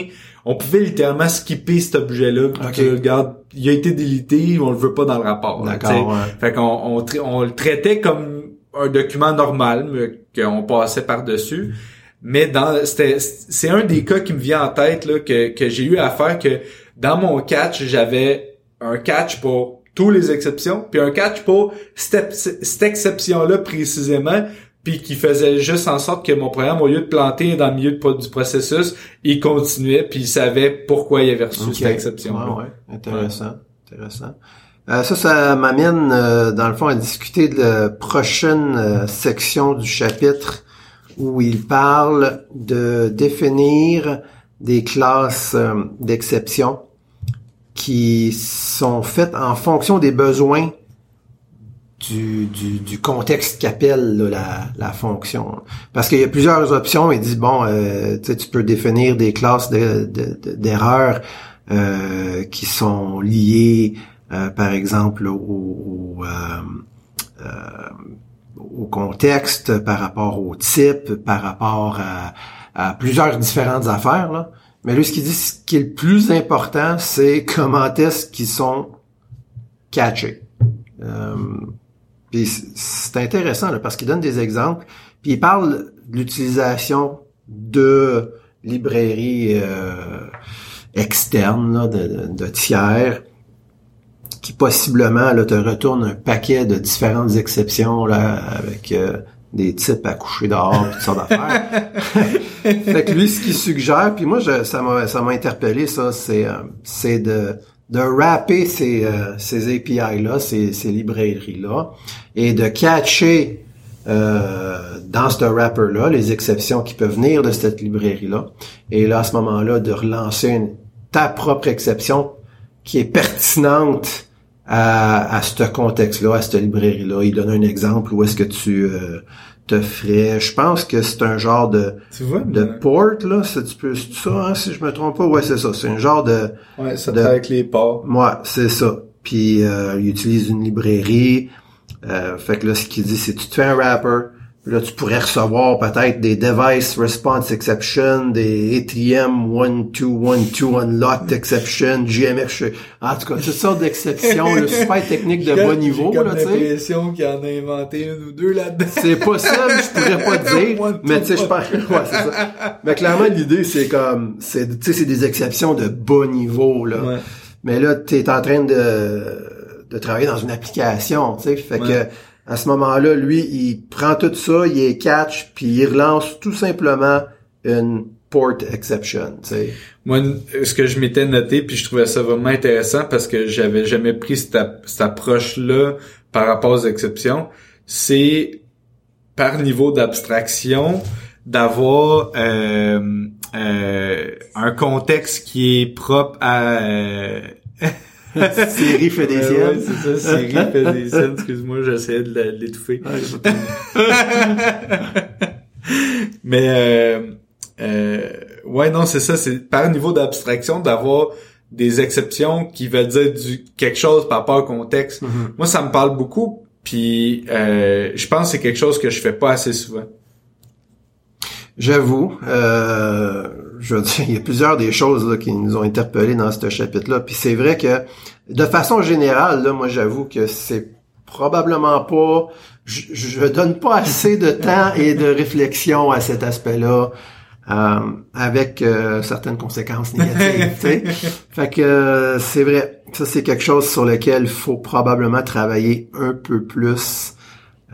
On pouvait littéralement skipper cet objet-là. Okay. regarde, il a été délité, on le veut pas dans le rapport. D'accord. Fait qu'on on, on, le traitait comme un document normal, mais qu'on passait par-dessus. Mais dans c'était c'est un des cas qui me vient en tête là que, que j'ai eu à faire que dans mon catch, j'avais un catch pour toutes les exceptions, puis un catch pour cette, cette exception-là précisément, puis qui faisait juste en sorte que mon programme, au lieu de planter dans le milieu du processus, il continuait, puis il savait pourquoi il avait reçu cette exception. -là. Ouais, Intéressant. Intéressant. Euh, ça, ça m'amène, euh, dans le fond, à discuter de la prochaine euh, section du chapitre où il parle de définir des classes euh, d'exception qui sont faites en fonction des besoins du, du, contexte qu'appelle la, la fonction. Parce qu'il y a plusieurs options. Il dit, bon, euh, tu peux définir des classes d'erreurs de, euh, qui sont liées, par exemple, au, au contexte, par rapport au type, par rapport à, plusieurs différentes affaires. Là. Mais lui, ce qu'il dit, ce qui est le plus important, c'est comment est-ce qu'ils sont catchés. Euh, c'est intéressant là, parce qu'il donne des exemples. Puis il parle de l'utilisation de librairies euh, externes, de, de, tiers, qui possiblement là, te retourne un paquet de différentes exceptions là avec euh, des types à coucher dehors, toutes sortes d'affaires. fait que lui, ce qu'il suggère, puis moi, je, ça m'a ça m'a interpellé, ça, c'est euh, c'est de de wrapper ces, euh, ces API-là, ces, ces librairies-là, et de catcher euh, dans ce wrapper-là les exceptions qui peuvent venir de cette librairie-là. Et là, à ce moment-là, de relancer une, ta propre exception qui est pertinente à, à ce contexte-là, à cette librairie-là. Il donne un exemple où est-ce que tu euh, te ferais. Je pense que c'est un genre de Tu vois? de port là, c'est ça hein, si je me trompe pas? Ouais, c'est ça, c'est un genre de Ouais, ça de- fait avec les ports. Ouais, c'est ça. Puis euh, il utilise une librairie. Euh, fait que là, ce qu'il dit, c'est tu te fais un wrapper. Là, tu pourrais recevoir peut-être des device response exception, des ATM 1212 unlocked exception, GMF. En tout cas, toutes sortes d'exceptions, là, super techniques de bas niveau, J'ai comme là, tu sais. l'impression qu'il en a inventé une ou deux là-dedans. C'est possible, je pourrais pas te dire, One, mais tu sais, je pense, ouais, c'est ça. Mais clairement, l'idée, c'est comme, c'est, tu sais, c'est des exceptions de bas niveau, là. Ouais. Mais là, tu es en train de, de travailler dans une application, tu sais. Fait Ouais. que à ce moment-là, lui, il prend tout ça, il est catch, puis il relance tout simplement une port exception. Moi, ce que je m'étais noté, puis je trouvais ça vraiment intéressant parce que j'avais jamais pris cette, cette approche-là par rapport aux exceptions, c'est par niveau d'abstraction d'avoir euh, euh, un contexte qui est propre à... euh, Série fait des Ouais, c'est ça, Siri fait des siennes. Excuse-moi, j'essayais de l'étouffer. Mais euh, euh, ouais, non, c'est ça. C'est par niveau d'abstraction d'avoir des exceptions qui veulent dire du quelque chose par rapport au contexte. Mhm. Moi, ça me parle beaucoup. Puis euh, je pense que c'est quelque chose que je fais pas assez souvent. J'avoue, euh, je veux dire, il y a plusieurs des choses là, qui nous ont interpellés dans ce chapitre-là. Puis c'est vrai que, de façon générale, là, moi j'avoue que c'est probablement pas, je, je donne pas assez de temps et de réflexion à cet aspect-là, euh, avec euh, certaines conséquences négatives. Fait que euh, c'est vrai, ça c'est quelque chose sur lequel il faut probablement travailler un peu plus.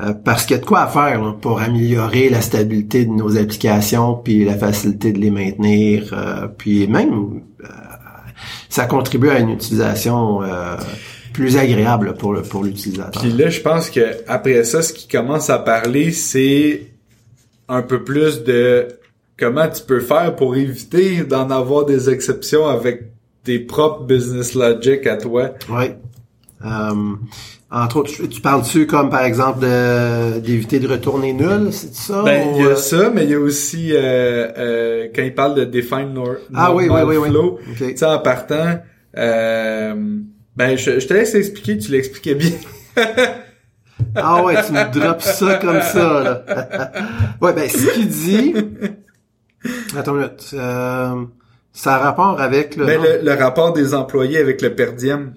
Euh, parce qu'il y a de quoi à faire là, pour améliorer la stabilité de nos applications, puis la facilité de les maintenir, euh, puis même euh, ça contribue à une utilisation euh, plus agréable pour le pour l'utilisateur. Puis là, je pense que après ça, ce qui commence à parler, c'est un peu plus de comment tu peux faire pour éviter d'en avoir des exceptions avec tes propres business logic à toi. Oui. Euh, entre autres, tu, tu parles-tu comme par exemple de- d'éviter de, retourner nul, c'est ça? Ben, il y a euh, ça, mais il y a aussi euh, euh, quand il parle de define nor Ah oui, oui, oui, oui. flow. Tu sais, en partant, euh, ben, je, je te laisse expliquer, tu l'expliquais bien. Ah ouais, tu me drops ça comme ça, là. ouais, ben, ce qu'il dit... Attends une minute. Euh, ça a rapport avec le... Ben, le, le rapport des employés avec le per diem.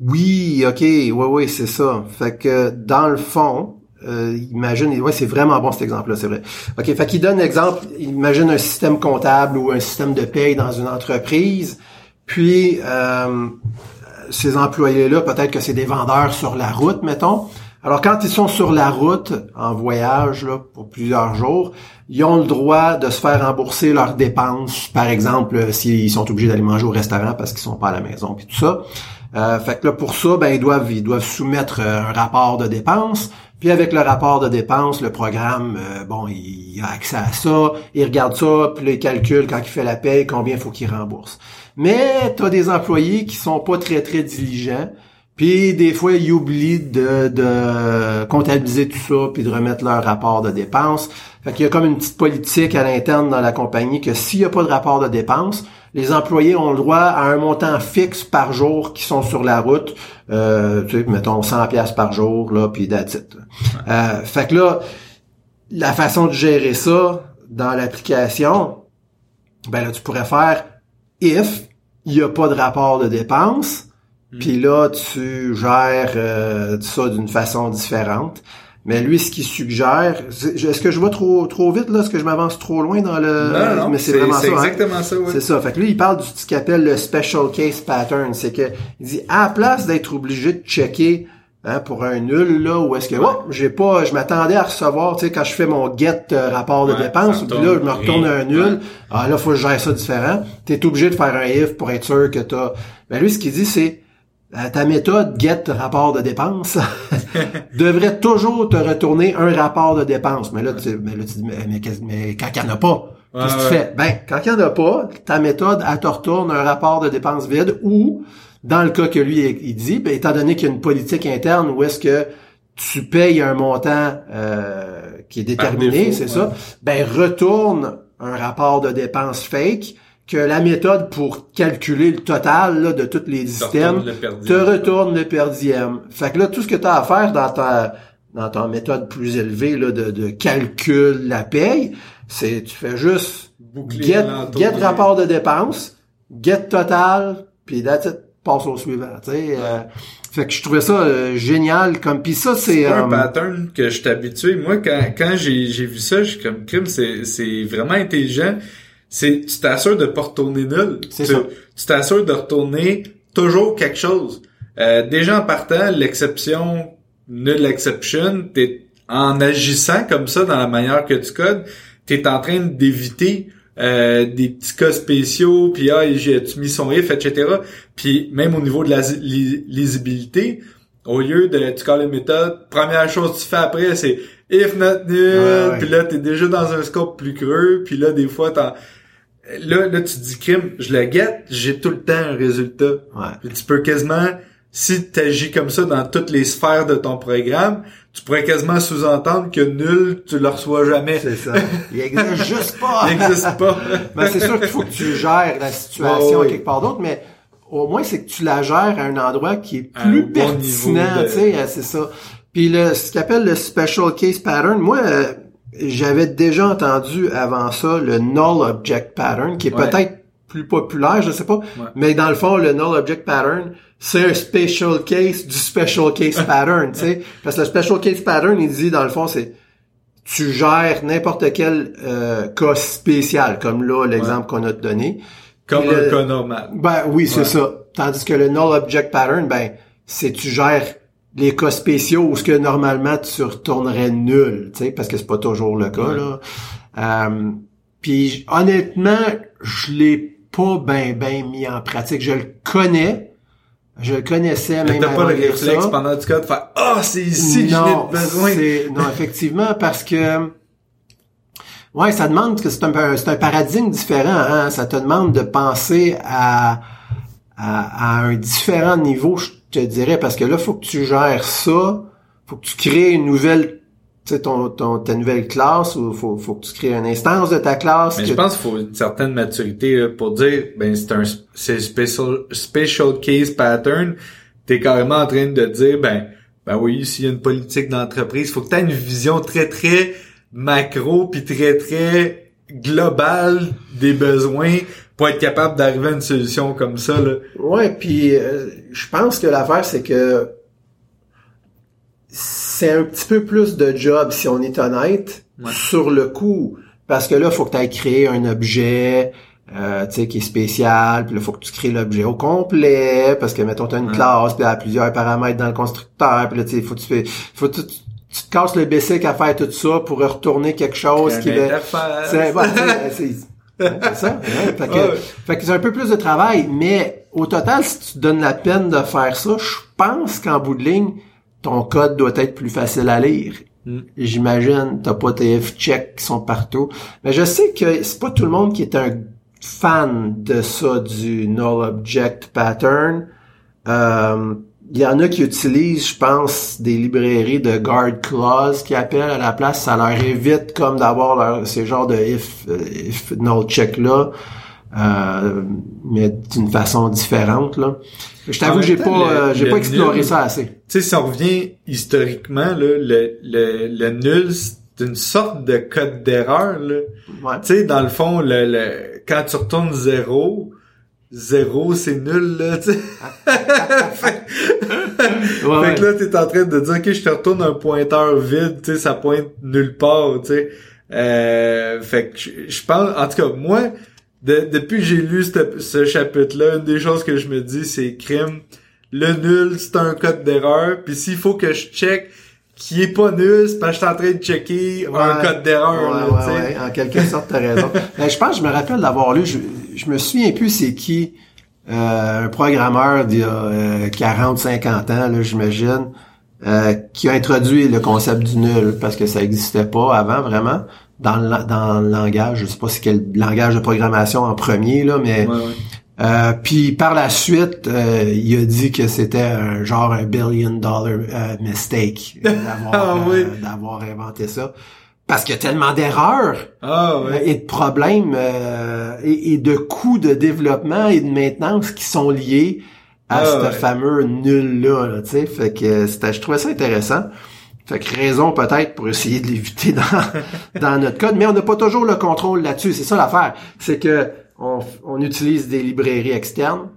Oui, ok, oui, oui, c'est ça. Fait que dans le fond, euh, imagine, ouais, c'est vraiment bon cet exemple-là, c'est vrai. Ok, fait qu'il donne l'exemple, imagine un système comptable ou un système de paye dans une entreprise, puis euh, ces employés-là, peut-être que c'est des vendeurs sur la route, mettons. Alors quand ils sont sur la route en voyage là, pour plusieurs jours, ils ont le droit de se faire rembourser leurs dépenses, par exemple euh, s'ils sont obligés d'aller manger au restaurant parce qu'ils sont pas à la maison puis tout ça. Euh, fait que là pour ça, ben ils doivent ils doivent soumettre euh, un rapport de dépenses. Puis avec le rapport de dépenses, le programme, euh, bon, il, a accès à ça, il regarde ça, puis il calcule quand il fait la paye combien faut qu'il rembourse. Mais tu as des employés qui sont pas très très diligents. Puis des fois, ils oublient de, de comptabiliser tout ça, puis de remettre leur rapport de dépenses. Fait qu'il y a comme une petite politique à l'interne dans la compagnie que s'il n'y a pas de rapport de dépenses, les employés ont le droit à un montant fixe par jour qui sont sur la route. Euh, tu sais, mettons 100 pièces par jour, là, puis it. Euh, fait que là, la façon de gérer ça dans l'application, ben là, tu pourrais faire if il n'y a pas de rapport de dépenses, puis là, tu gères euh, ça d'une façon différente. Mais lui, ce qu'il suggère, est-ce que je vais trop trop vite là, est-ce que je m'avance trop loin dans le non, non, mais c'est vraiment ça. c'est hein? exactement ça, ouais. C'est ça. Fait que lui, il parle de ce qu'il appelle le special case pattern. C'est que il dit à la place d'être obligé de checker hein, pour un nul là où est-ce que oh, j'ai pas je m'attendais à recevoir tu sais quand je fais mon get euh, rapport de Ouais, dépenses puis là je me retourne à un nul Ouais. ah là faut que je gère ça différent t'es obligé de faire un if pour être sûr que t'as ben lui ce qu'il dit c'est ta méthode get rapport de dépenses devrait toujours te retourner un rapport de dépenses mais là tu mais là tu dis mais, mais, mais quand il y en a pas Qu'est-ce que tu fais? Ben, quand il n'y en a pas, ta méthode, elle te retourne un rapport de dépenses vide ou, dans le cas que lui, il dit, ben, étant donné qu'il y a une politique interne où est-ce que tu payes un montant euh, qui est déterminé, c'est ouais. ça, ben, retourne un rapport de dépenses fake que la méthode pour calculer le total là, de tous les systèmes retourne le perdu. te retourne le per diem. Fait que là, tout ce que tu as à faire dans ta dans ta méthode plus élevée là, de, de calcul la paye, c'est tu fais juste Boucler get, get rapport de dépenses, get total, puis that's it, passe au suivant. tu sais. Euh, fait que je trouvais ça euh, génial comme puis ça c'est pas un euh, pattern que je habitué. Moi, quand, quand j'ai, j'ai vu ça, je suis comme crime, c'est, c'est vraiment intelligent. C'est, tu t'assures de pas retourner nul. Tu, ça. Tu t'assures de retourner toujours quelque chose. Euh, déjà en partant, l'exception, null exception, t'es, en agissant comme ça dans la manière que tu codes, t'es en train d'éviter euh, des petits cas spéciaux, puis ah, j'ai tu mis son if, etc. Puis même au niveau de la lisibilité, au lieu de tu colles une méthode, première chose que tu fais après, c'est if not nul, Ouais, ouais. puis là t'es déjà dans un scope plus creux, puis là des fois t'en là là tu te dis crime, je le guette, j'ai tout le temps un résultat. ouais. Puis tu peux quasiment si tu agis comme ça dans toutes les sphères de ton programme, tu pourrais quasiment sous-entendre que nul, tu le reçois jamais. C'est ça. Il existe juste pas. Il n'existe pas. Ben, c'est sûr qu'il faut que tu gères la situation ouais. quelque part d'autre, mais au moins c'est que tu la gères à un endroit qui est un plus bon pertinent, de- tu sais, c'est ça. Puis le ce qu'on appelle le special case pattern, moi euh, j'avais déjà entendu avant ça le null object pattern qui est Ouais. peut-être plus populaire, je sais pas, mais dans le fond le null object pattern c'est un special case du special case pattern, tu sais, parce que le special case pattern il dit dans le fond c'est tu gères n'importe quel euh, cas spécial, comme là, l'exemple qu'on a donné. Comme Puis le- un cas normal. Ben oui, c'est Ouais. ça. Tandis que le null object pattern, ben, c'est tu gères les cas spéciaux où ce que normalement tu retournerais nul, tu sais, parce que c'est pas toujours le cas, là. Euh, puis honnêtement, je l'ai pas ben ben mis en pratique. Je le connais. Je le connaissais Mais même t'as pas le réflexe ça. pendant du code de faire Ah, c'est ici que non, je besoin. Non, effectivement, parce que ouais, ça demande que c'est un, c'est un paradigme différent. Hein? Ça te demande de penser à, à, à un différent niveau, je te dirais, parce que là, faut que tu gères ça, faut que tu crées une nouvelle, tu sais, ton, ton, ta nouvelle classe, ou faut, faut que tu crées une instance de ta classe. Mais que- je pense qu'il faut une certaine maturité là, pour dire ben c'est un c'est special special case pattern. T'es carrément en train de dire ben ben oui s'il y a une politique d'entreprise, faut que t'aies une vision très très macro puis très très globale des besoins pour être capable d'arriver à une solution comme ça là. Ouais, puis euh, je pense que l'affaire c'est que c'est un petit peu plus de job si on est honnête Ouais. sur le coup parce que là faut que tu ailles créer un objet euh, tu sais qui est spécial, puis là faut que tu crées l'objet au complet parce que mettons tu as une Ouais. classe, puis a plusieurs paramètres dans le constructeur, puis là tu sais faut que tu fais faut que tu, tu te casses le basic à faire tout ça pour retourner quelque chose qui va c'est ça. hein. Fait que, Ouais. fait que c'est un peu plus de travail, mais au total, si tu te donnes la peine de faire ça, je pense qu'en bout de ligne, ton code doit être plus facile à lire. Mm. J'imagine, t'as pas tes F-checks qui sont partout. Mais je sais que c'est pas tout le monde qui est un fan de ça, du null object pattern. Euh, il y en a qui utilisent, je pense, des librairies de guard clause qui appellent à la place. Ça leur évite comme d'avoir leur, ces genres de if, euh, if null check là, euh, mais d'une façon différente là. Je t'avoue, j'ai pas, euh, j'ai pas exploré nul- ça assez. Tu sais, si on revient historiquement, là, le, le, le nul, c'est une sorte de code d'erreur. Là. Ouais. Tu sais, dans le fond, le, le, quand tu retournes zéro, zéro, c'est nul, là, tu sais. fait, Ouais, fait que là, t'es en train de dire, OK, je te retourne un pointeur vide, tu sais, ça pointe nulle part, tu sais. Euh, fait que je, pense, en tout cas, moi, de- depuis que j'ai lu ce, ce chapitre-là, une des choses que je me dis, c'est crime. le nul, c'est un code d'erreur. Puis s'il faut que je check qui est pas nul, c'est parce que je suis en train de checker un code d'erreur. Ouais, ouais, en quelque sorte, t'as raison. Ben, je pense, je me rappelle d'avoir lu, je, je me souviens plus c'est qui, euh, un programmeur d'il y a euh, 40, 50 ans, là, j'imagine, euh, qui a introduit le concept du nul, parce que ça existait pas avant, vraiment, dans le, dans le langage. Je sais pas c'est quel langage de programmation en premier, là, mais... Euh, puis par la suite, euh, il a dit que c'était un genre un billion dollar euh, mistake d'avoir Ah oui. inventé ça. Parce qu'il y a tellement d'erreurs Ah et de problèmes euh, et, et de coûts de développement et de maintenance qui sont liés à Ah ce fameux nul-là. Là, tu sais. fait que je trouvais ça intéressant. Fait que raison peut-être pour essayer de l'éviter dans, dans notre code, mais on n'a pas toujours le contrôle là-dessus. C'est ça l'affaire. C'est que on, on utilise des librairies externes.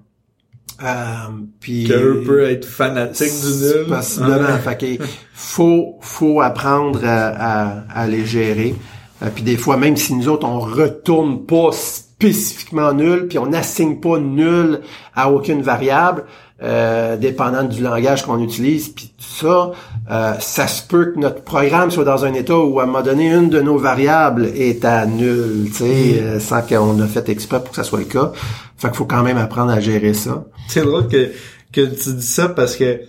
Euh, puis Que eux peuvent être fanatiques du nul. Possiblement. Fait faut, faut apprendre à, à, à les gérer. Euh, puis des fois, même si nous autres, on retourne pas spécifiquement nul, puis on n'assigne pas nul à aucune variable, euh, dépendant du langage qu'on utilise, puis tout ça, euh, ça se peut que notre programme soit dans un état où, à un moment donné, une de nos variables est à nul, tu sais, euh, sans qu'on a fait exprès pour que ça soit le cas. Fait qu'il faut quand même apprendre à gérer ça. C'est drôle que, que tu dis ça parce que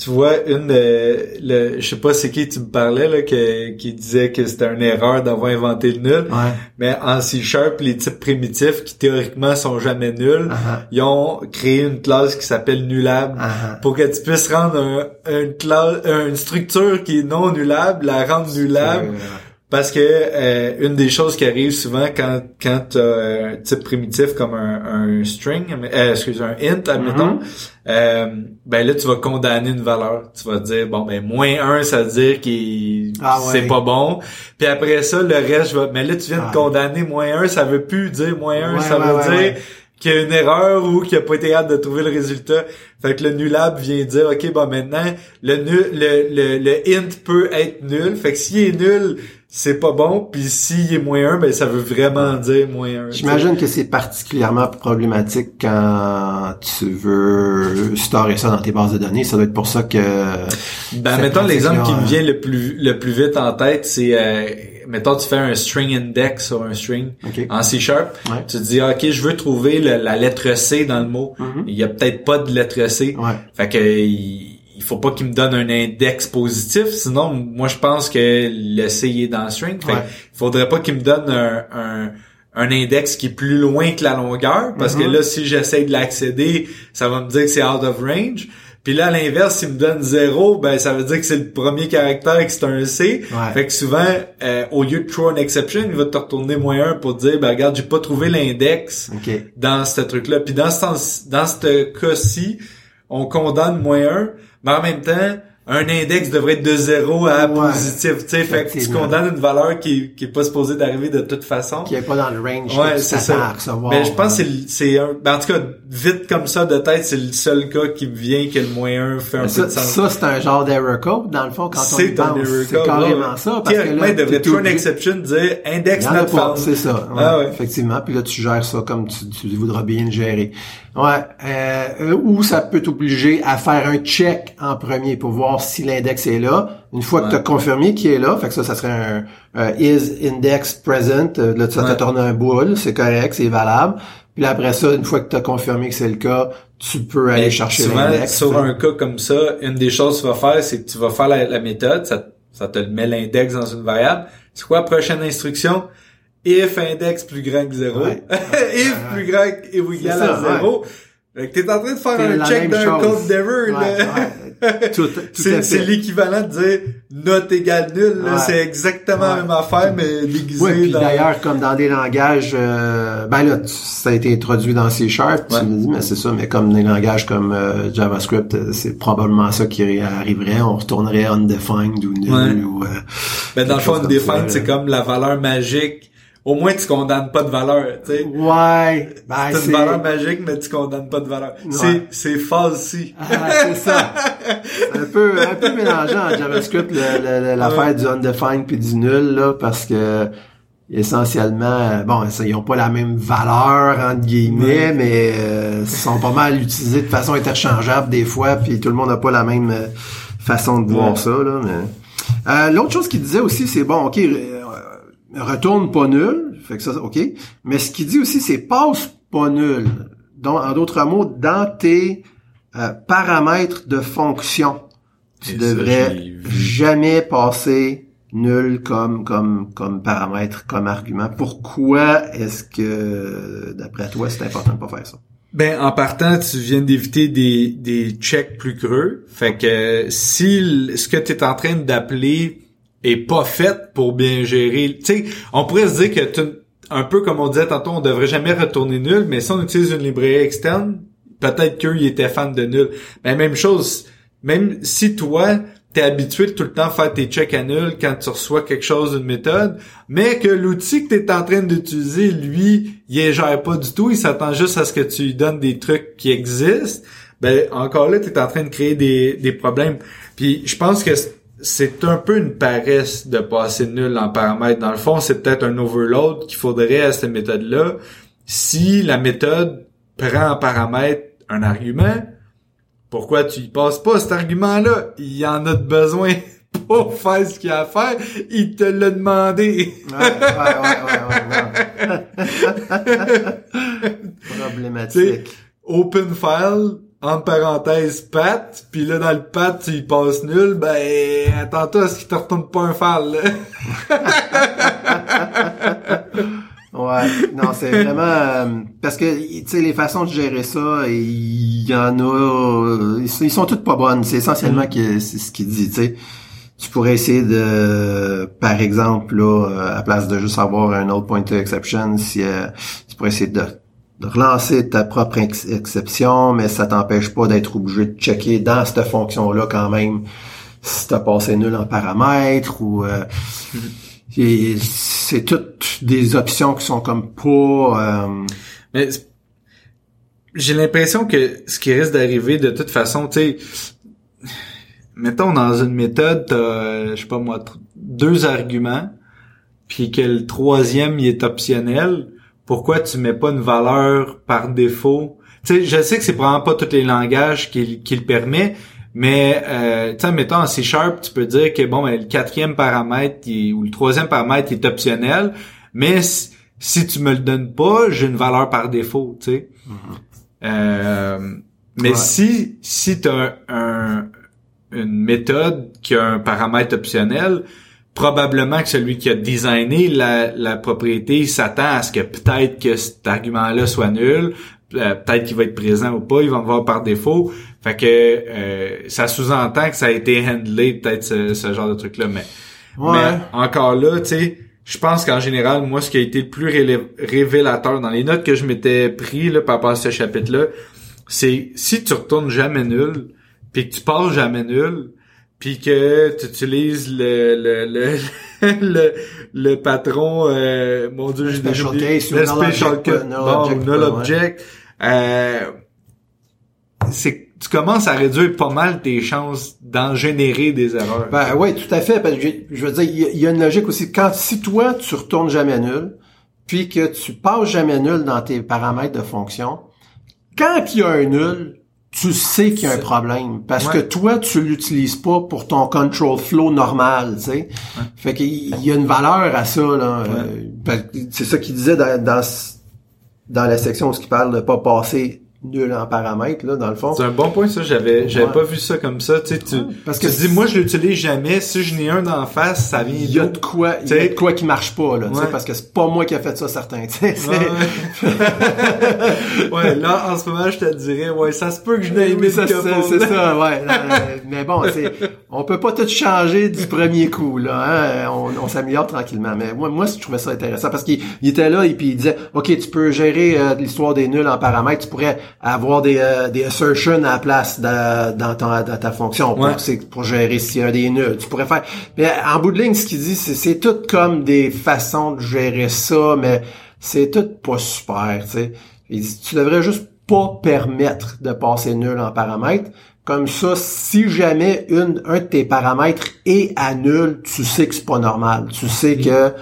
tu vois une euh, le je sais pas c'est qui tu me parlais là que, qui disait que c'était une erreur d'avoir inventé le nul Ouais. mais en C Sharp les types primitifs qui théoriquement sont jamais nuls Uh-huh. ils ont créé une classe qui s'appelle nullable Uh-huh. pour que tu puisses rendre un, une classe une structure qui est non nullable la rendre nullable parce que euh, une des choses qui arrive souvent quand quand tu as un type primitif comme un, un string, euh, excuse un int, admettons, Mhm. euh, ben là tu vas condamner une valeur. Tu vas dire bon ben moins 1 ça veut dire qu'il Ah ouais. c'est pas bon. Puis après ça le reste je vais mais là tu viens Ah. de condamner moins 1, ça veut plus dire moins 1, Ouais, ça ouais, veut dire. Qu'il y a une erreur ou qu'il a pas été hâte de trouver le résultat. Fait que le nullable vient dire OK bon maintenant le nul le, le, le int peut être nul. Fait que s'il est nul, c'est pas bon, puis s'il est moins 1, ben ça veut vraiment dire moins 1. J'imagine que c'est particulièrement problématique quand tu veux storer ça dans tes bases de données. Ça doit être pour ça que... Ben mettons l'exemple qui me pratique-là, vient le plus le plus vite en tête, c'est euh, mettons tu fais un string index sur un string OK. en C sharp, Ouais. tu te dis OK, je veux trouver le- la lettre C dans le mot. Mhm. Il y a peut-être pas de lettre C. Ouais. Fait que il, il faut pas qu'il me donne un index positif, sinon moi je pense que le C est dans le string. Fait Ouais. il faudrait pas qu'il me donne un, un un index qui est plus loin que la longueur parce que là si j'essaie de l'accéder, ça va me dire que c'est out of range. Puis là à l'inverse, s'il me donne 0, ben ça veut dire que c'est le premier caractère et que c'est un C. Ouais. Fait que souvent euh, au lieu de throw an exception, il va te retourner moins 1 pour te dire ben regarde, j'ai pas trouvé l'index OK. dans ce truc-là. Puis dans ce dans ce cas-ci, on condamne moins 1, mais en même temps, un index devrait être de 0 à Ouais. positif. Tu sais, fait que tu condamnes une valeur qui, qui est pas supposée d'arriver de toute façon. Qui est pas dans le range Ouais, que c'est ça. à recevoir. Mais je pense que c'est un... ben, en tout cas, vite comme ça de tête, c'est le seul cas qui me vient que le moins 1 fait un peu ça, de sens. ça, c'est un genre d'error code, dans le fond, quand on y c'est un pense. C'est carrément là. ça. Parce que Théoriquement, là, il devrait an obligé- exception, dire index not found. c'est ça. Ouais, Ah ouais. Effectivement. Puis là, tu gères ça comme tu, tu voudras bien le gérer. Ouais. Euh, ou ça peut t'obliger à faire un check en premier pour voir si l'index est là. Une fois que tu as confirmé qu'il est là, fait que ça, ça serait un, un is index present. Euh, Là, ça Ouais. te tourne un boule, c'est correct, c'est valable. Puis là, après ça, une fois que tu as confirmé que c'est le cas, tu peux aller chercher l'index. sur un cas comme ça, une des choses que tu vas faire, c'est que tu vas faire la, la méthode, ça, ça te met l'index dans une variable. C'est quoi la prochaine instruction? If index plus grand que 0. Ouais. if plus grand que- ou égal ça, à 0. Fait que t'es en train de faire un check d'un code d'error, Ouais. Tout, tout C'est, l'équivalent de dire note égale nul. C'est exactement la même affaire, mais déguisé dans... d'ailleurs, comme dans des langages, euh, ben là, ça a été introduit dans C Sharp, tu me dis, mais c'est ça, mais comme des langages comme euh, JavaScript, euh, c'est probablement ça qui arriverait, on retournerait undefined ou nul, ou... euh, Ben, dans le fond, undefined, c'est comme la valeur magique. Au moins, tu condamnes pas de valeur, tu sais. Ouais, ben C'est une valeur magique, mais tu condamnes pas de valeur. C'est, c'est falsi. Ah, c'est ça. Un peu, un peu mélangeant en JavaScript, l'affaire du undefined puis du nul, là, parce que essentiellement, bon, ça, ils ont pas la même valeur entre guillemets, mais euh, sont pas mal utilisés de façon interchangeable des fois, puis tout le monde n'a pas la même euh, façon de voir ça. Là, mais... Euh, l'autre chose qu'il disait aussi, c'est bon, ok, retourne pas nul, fait que ça, ok, mais ce qu'il dit aussi, c'est passe pas nul. Donc, en d'autres mots, dans tes paramètres de fonction, tu devrais jamais passer nul comme comme comme paramètre, comme argument. Pourquoi est-ce que d'après toi c'est important de pas faire ça? Ben en partant, tu viens d'éviter des des checks plus creux. Fait que si ce que tu es en train d'appeler est pas fait pour bien gérer, tu sais, on pourrait se dire que un peu comme on disait tantôt, on devrait jamais retourner nul, mais si on utilise une librairie externe, peut-être qu'eux ils étaient fans de nul. Mais même chose, même si toi t'es habitué de tout le temps faire tes checks à nul quand tu reçois quelque chose d'une méthode, mais que l'outil que tu es en train d'utiliser, lui, il gère pas du tout, il s'attend juste à ce que tu lui donnes des trucs qui existent, ben encore là, tu es en train de créer des, des problèmes. Puis je pense que c'est un peu une paresse de passer nul en paramètres. Dans le fond, c'est peut-être un overload qu'il faudrait à cette méthode-là. Si la méthode prend en paramètre un argument, pourquoi tu y passes pas cet argument-là? Il y en a de besoin pour faire ce qu'il y a à faire. Il te l'a demandé. Ouais, ouais, ouais, ouais, Problématique. open file, en parenthèse pat, puis là dans le pat tu y passes nul, ben attends-toi à ce qu'il te retourne pas un file. Ouais, non, c'est vraiment euh, parce que tu sais les façons de gérer ça, il y en a, euh, ils sont toutes pas bonnes. C'est essentiellement mm. que c'est ce qu'il dit. Tu sais, tu pourrais essayer de, par exemple là, à place de juste avoir un autre pointer exception, si euh, tu pourrais essayer de, relancer ta propre exception, mais ça t'empêche pas d'être obligé de checker dans cette fonction là quand même si t'as passé nul en paramètres ou mm c'est toutes des options qui sont comme pas. Euh... Mais j'ai l'impression que ce qui risque d'arriver de toute façon, tu sais, mettons dans une méthode, t'as, je sais pas moi, deux arguments, puis que le troisième il est optionnel. Pourquoi tu mets pas une valeur par défaut? Tu sais, je sais que c'est probablement pas tous les langages qui, qui le permet, mais, euh, tu sais, mettons en C Sharp, tu peux dire que, bon, ben, le quatrième paramètre ou le troisième paramètre est optionnel, mais si, tu me le donnes pas, j'ai une valeur par défaut, tu sais. Mm-hmm. euh, mais si, si tu as un, une méthode qui a un paramètre optionnel, probablement que celui qui a designé la, la propriété s'attend à ce que peut-être que cet argument-là soit nul, euh, peut-être qu'il va être présent ou pas, il va me voir par défaut. Fait que euh, ça sous-entend que ça a été handlé, peut-être ce, genre de truc-là. Mais, mais encore là, tu sais, je pense qu'en général, moi, ce qui a été le plus révélateur dans les notes que je m'étais pris là, par rapport à ce chapitre-là, c'est si tu retournes jamais nul, puis que tu passes jamais nul, puis que tu utilises le le le le, le patron euh, mon dieu j'ai déjà oublié le special case null object euh, c'est tu commences à réduire pas mal tes chances d'en générer des erreurs. Ben oui, tout à fait. Parce que je, veux dire, il y, a une logique aussi. Quand si toi tu retournes jamais nul, puis que tu passes jamais nul dans tes paramètres de fonction, quand il y a un nul, tu sais qu'il y a un problème parce que toi tu l'utilises pas pour ton control flow normal, tu sais. Fait qu'il y a une valeur à ça là. Euh, c'est ça qu'il disait dans, dans dans la section où il parle de pas passer nul en paramètres là dans le fond. C'est un bon point ça, j'avais j'avais pas vu ça comme ça, tu sais tu parce que tu dis moi je l'utilise jamais, si je n'ai un d'en face, ça vient Il y a de quoi il y a de quoi qui marche pas là, parce que c'est pas moi qui a fait ça certain, tu sais. Ouais. là en ce moment je te dirais ouais, ça se peut que je n'ai aimé ça c'est ça, ouais. mais bon, c'est on peut pas tout changer du premier coup là, hein? on, on s'améliore tranquillement, mais moi moi je trouvais ça intéressant parce qu'il était là et puis il disait OK, tu peux gérer euh, l'histoire des nuls en paramètres, tu pourrais avoir des, euh, des assertions à la place de, dans, ta, dans ta fonction pour, pour gérer s'il y a des nœuds. Tu pourrais faire. Mais en bout de ligne, ce qu'il dit, c'est, c'est tout comme des façons de gérer ça, mais c'est tout pas super. Tu sais. Il dit, tu devrais juste pas permettre de passer nul en paramètres. Comme ça, si jamais une, un de tes paramètres est à nul, tu sais que c'est pas normal. Tu sais que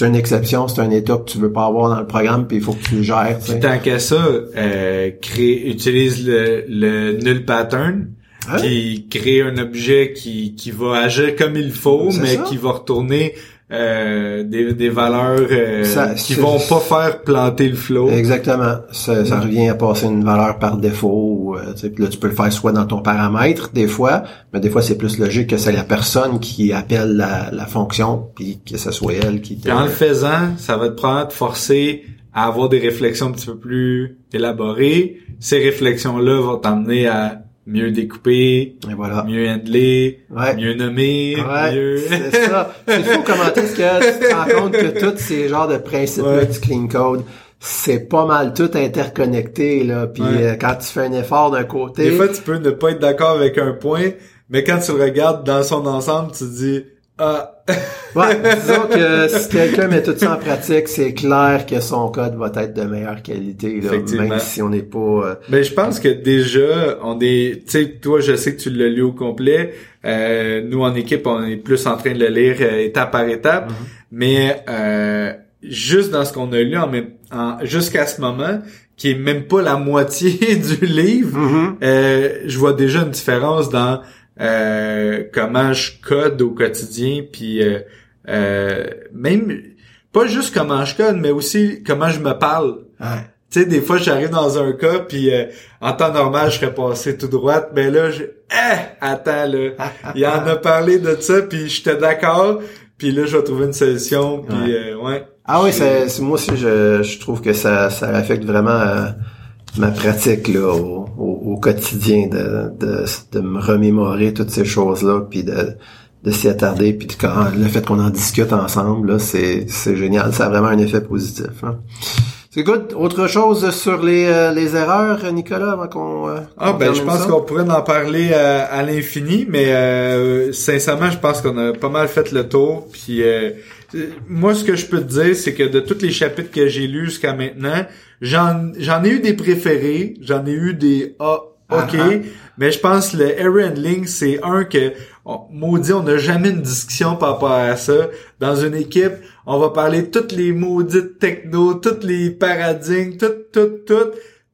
c'est une exception, c'est un état que tu veux pas avoir dans le programme, puis il faut que tu le gères. Puis tant qu'à ça, euh, crée, utilise le, le null pattern, Ouais. qui crée un objet qui, qui va agir comme il faut, mais ça. qui va retourner euh, des, des valeurs euh, Ça, qui vont pas faire planter le flow. Exactement. Ça, ça revient à passer une valeur par défaut. Euh, là, tu peux le faire soit dans ton paramètre, des fois, mais des fois, c'est plus logique que c'est la personne qui appelle la, la fonction, puis que ce soit elle qui... en le faisant, ça va te prendre te forcer à avoir des réflexions un petit peu plus élaborées. Ces réflexions-là vont t'emmener à mieux découper, Et voilà. mieux handler, Ouais. mieux nommer, Ouais, mieux... c'est ça. C'est fou comment est-ce que tu te rends compte que tous ces genres de principes-là Ouais. du clean code, c'est pas mal tout interconnecté, là. Puis euh, quand tu fais un effort d'un côté... Des fois, tu peux ne pas être d'accord avec un point, mais quand tu le regardes dans son ensemble, tu te dis ah Ouais, disons que si quelqu'un met tout ça en pratique, c'est clair que son code va être de meilleure qualité, là, Effectivement. même si on n'est pas... euh, Ben je pense que déjà on est, tu sais, toi je sais que tu l'as lu au complet. Euh, nous en équipe on est plus en train de le lire euh, étape par étape, Mhm. mais euh, juste dans ce qu'on a lu en jusqu'à ce moment, qui est même pas la moitié du livre, mhm. euh, je vois déjà une différence dans euh, comment je code au quotidien, puis euh, euh, même pas juste comment je code, mais aussi comment je me parle. Ouais. Tu sais, des fois, j'arrive dans un cas, puis euh, en temps normal, je serais passé tout droit, mais là, je... Eh! Attends, là, il en a parlé de ça, puis j'étais d'accord, puis là, je vais trouver une solution, puis Ouais. euh, ouais. Ah oui, c'est- moi aussi, je, je trouve que ça, ça affecte vraiment euh, ma pratique là, au, au, au quotidien de, de, de me remémorer toutes ces choses-là, puis de, de s'y attarder, puis de- quand, le fait qu'on en discute ensemble, là, c'est, c'est génial. Ça a vraiment un effet positif. Hein. C'est good. Autre chose sur les, euh, les erreurs, Nicolas, avant qu'on... euh, Ah ben je pense qu'on pourrait en parler euh, à l'infini, mais euh, sincèrement je pense qu'on a pas mal fait le tour. Puis euh, moi ce que je peux te dire c'est que de tous les chapitres que j'ai lus jusqu'à maintenant, j'en j'en ai eu des préférés, j'en ai eu des ah ok, Ah, mais je pense le error handling c'est un que on- maudit on n'a jamais une discussion par rapport à ça dans une équipe. On va parler toutes les maudites techno, toutes les paradigmes, tout tout tout.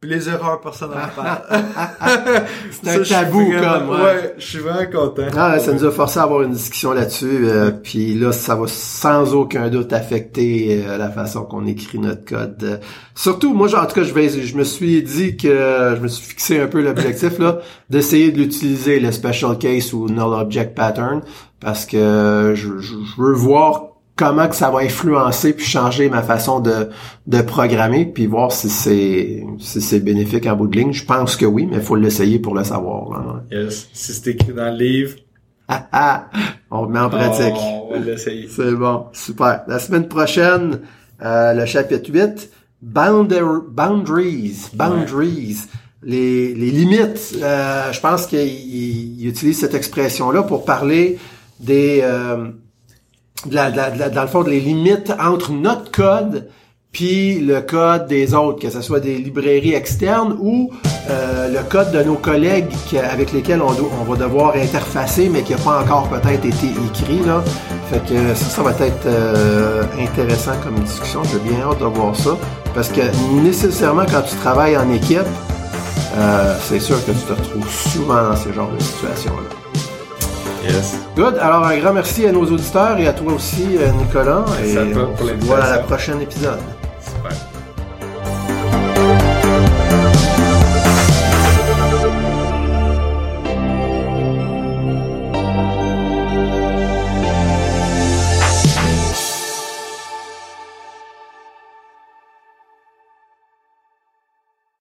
Puis les erreurs, personne n'en parle. C'est un Ça, tabou, comme, ouais. Ouais, je suis vraiment content. Ah, ça nous a forcé à avoir une discussion là-dessus. euh, Puis là, ça va sans aucun doute affecter euh, la façon qu'on écrit notre code. Euh, surtout, moi, en tout cas, je vais, je me suis dit que je me suis fixé un peu l'objectif là d'essayer de l'utiliser le special case ou null object pattern parce que je, je- je veux voir comment que ça va influencer puis changer ma façon de, de programmer puis voir si c'est si c'est bénéfique en bout de ligne. Je pense que oui, mais il faut l'essayer pour le savoir. Yes. Si c'est écrit dans le livre, Ah, ah, on le met en pratique. on va l'essayer. C'est bon, super. La semaine prochaine, euh, le chapitre 8, Bounder- Boundaries, Boundaries, les, les limites. Euh, je pense qu'il il utilise cette expression-là pour parler des... euh, de la, de la- de la- dans le fond, les limites entre notre code puis le code des autres, que ce soit des librairies externes ou euh, le code de nos collègues avec lesquels on, va devoir interfacer, mais qui n'a pas encore peut-être été écrit. Là. Fait que ça, ça va être euh, intéressant comme discussion. J'ai bien hâte de voir ça. Parce que nécessairement, quand tu travailles en équipe, euh, c'est sûr que tu te retrouves souvent dans ce genre de situations-là. Yes. Good. Alors, un grand merci à nos auditeurs et à toi aussi, euh, Nicolas. Merci et à toi on pour se voit à la prochaine épisode.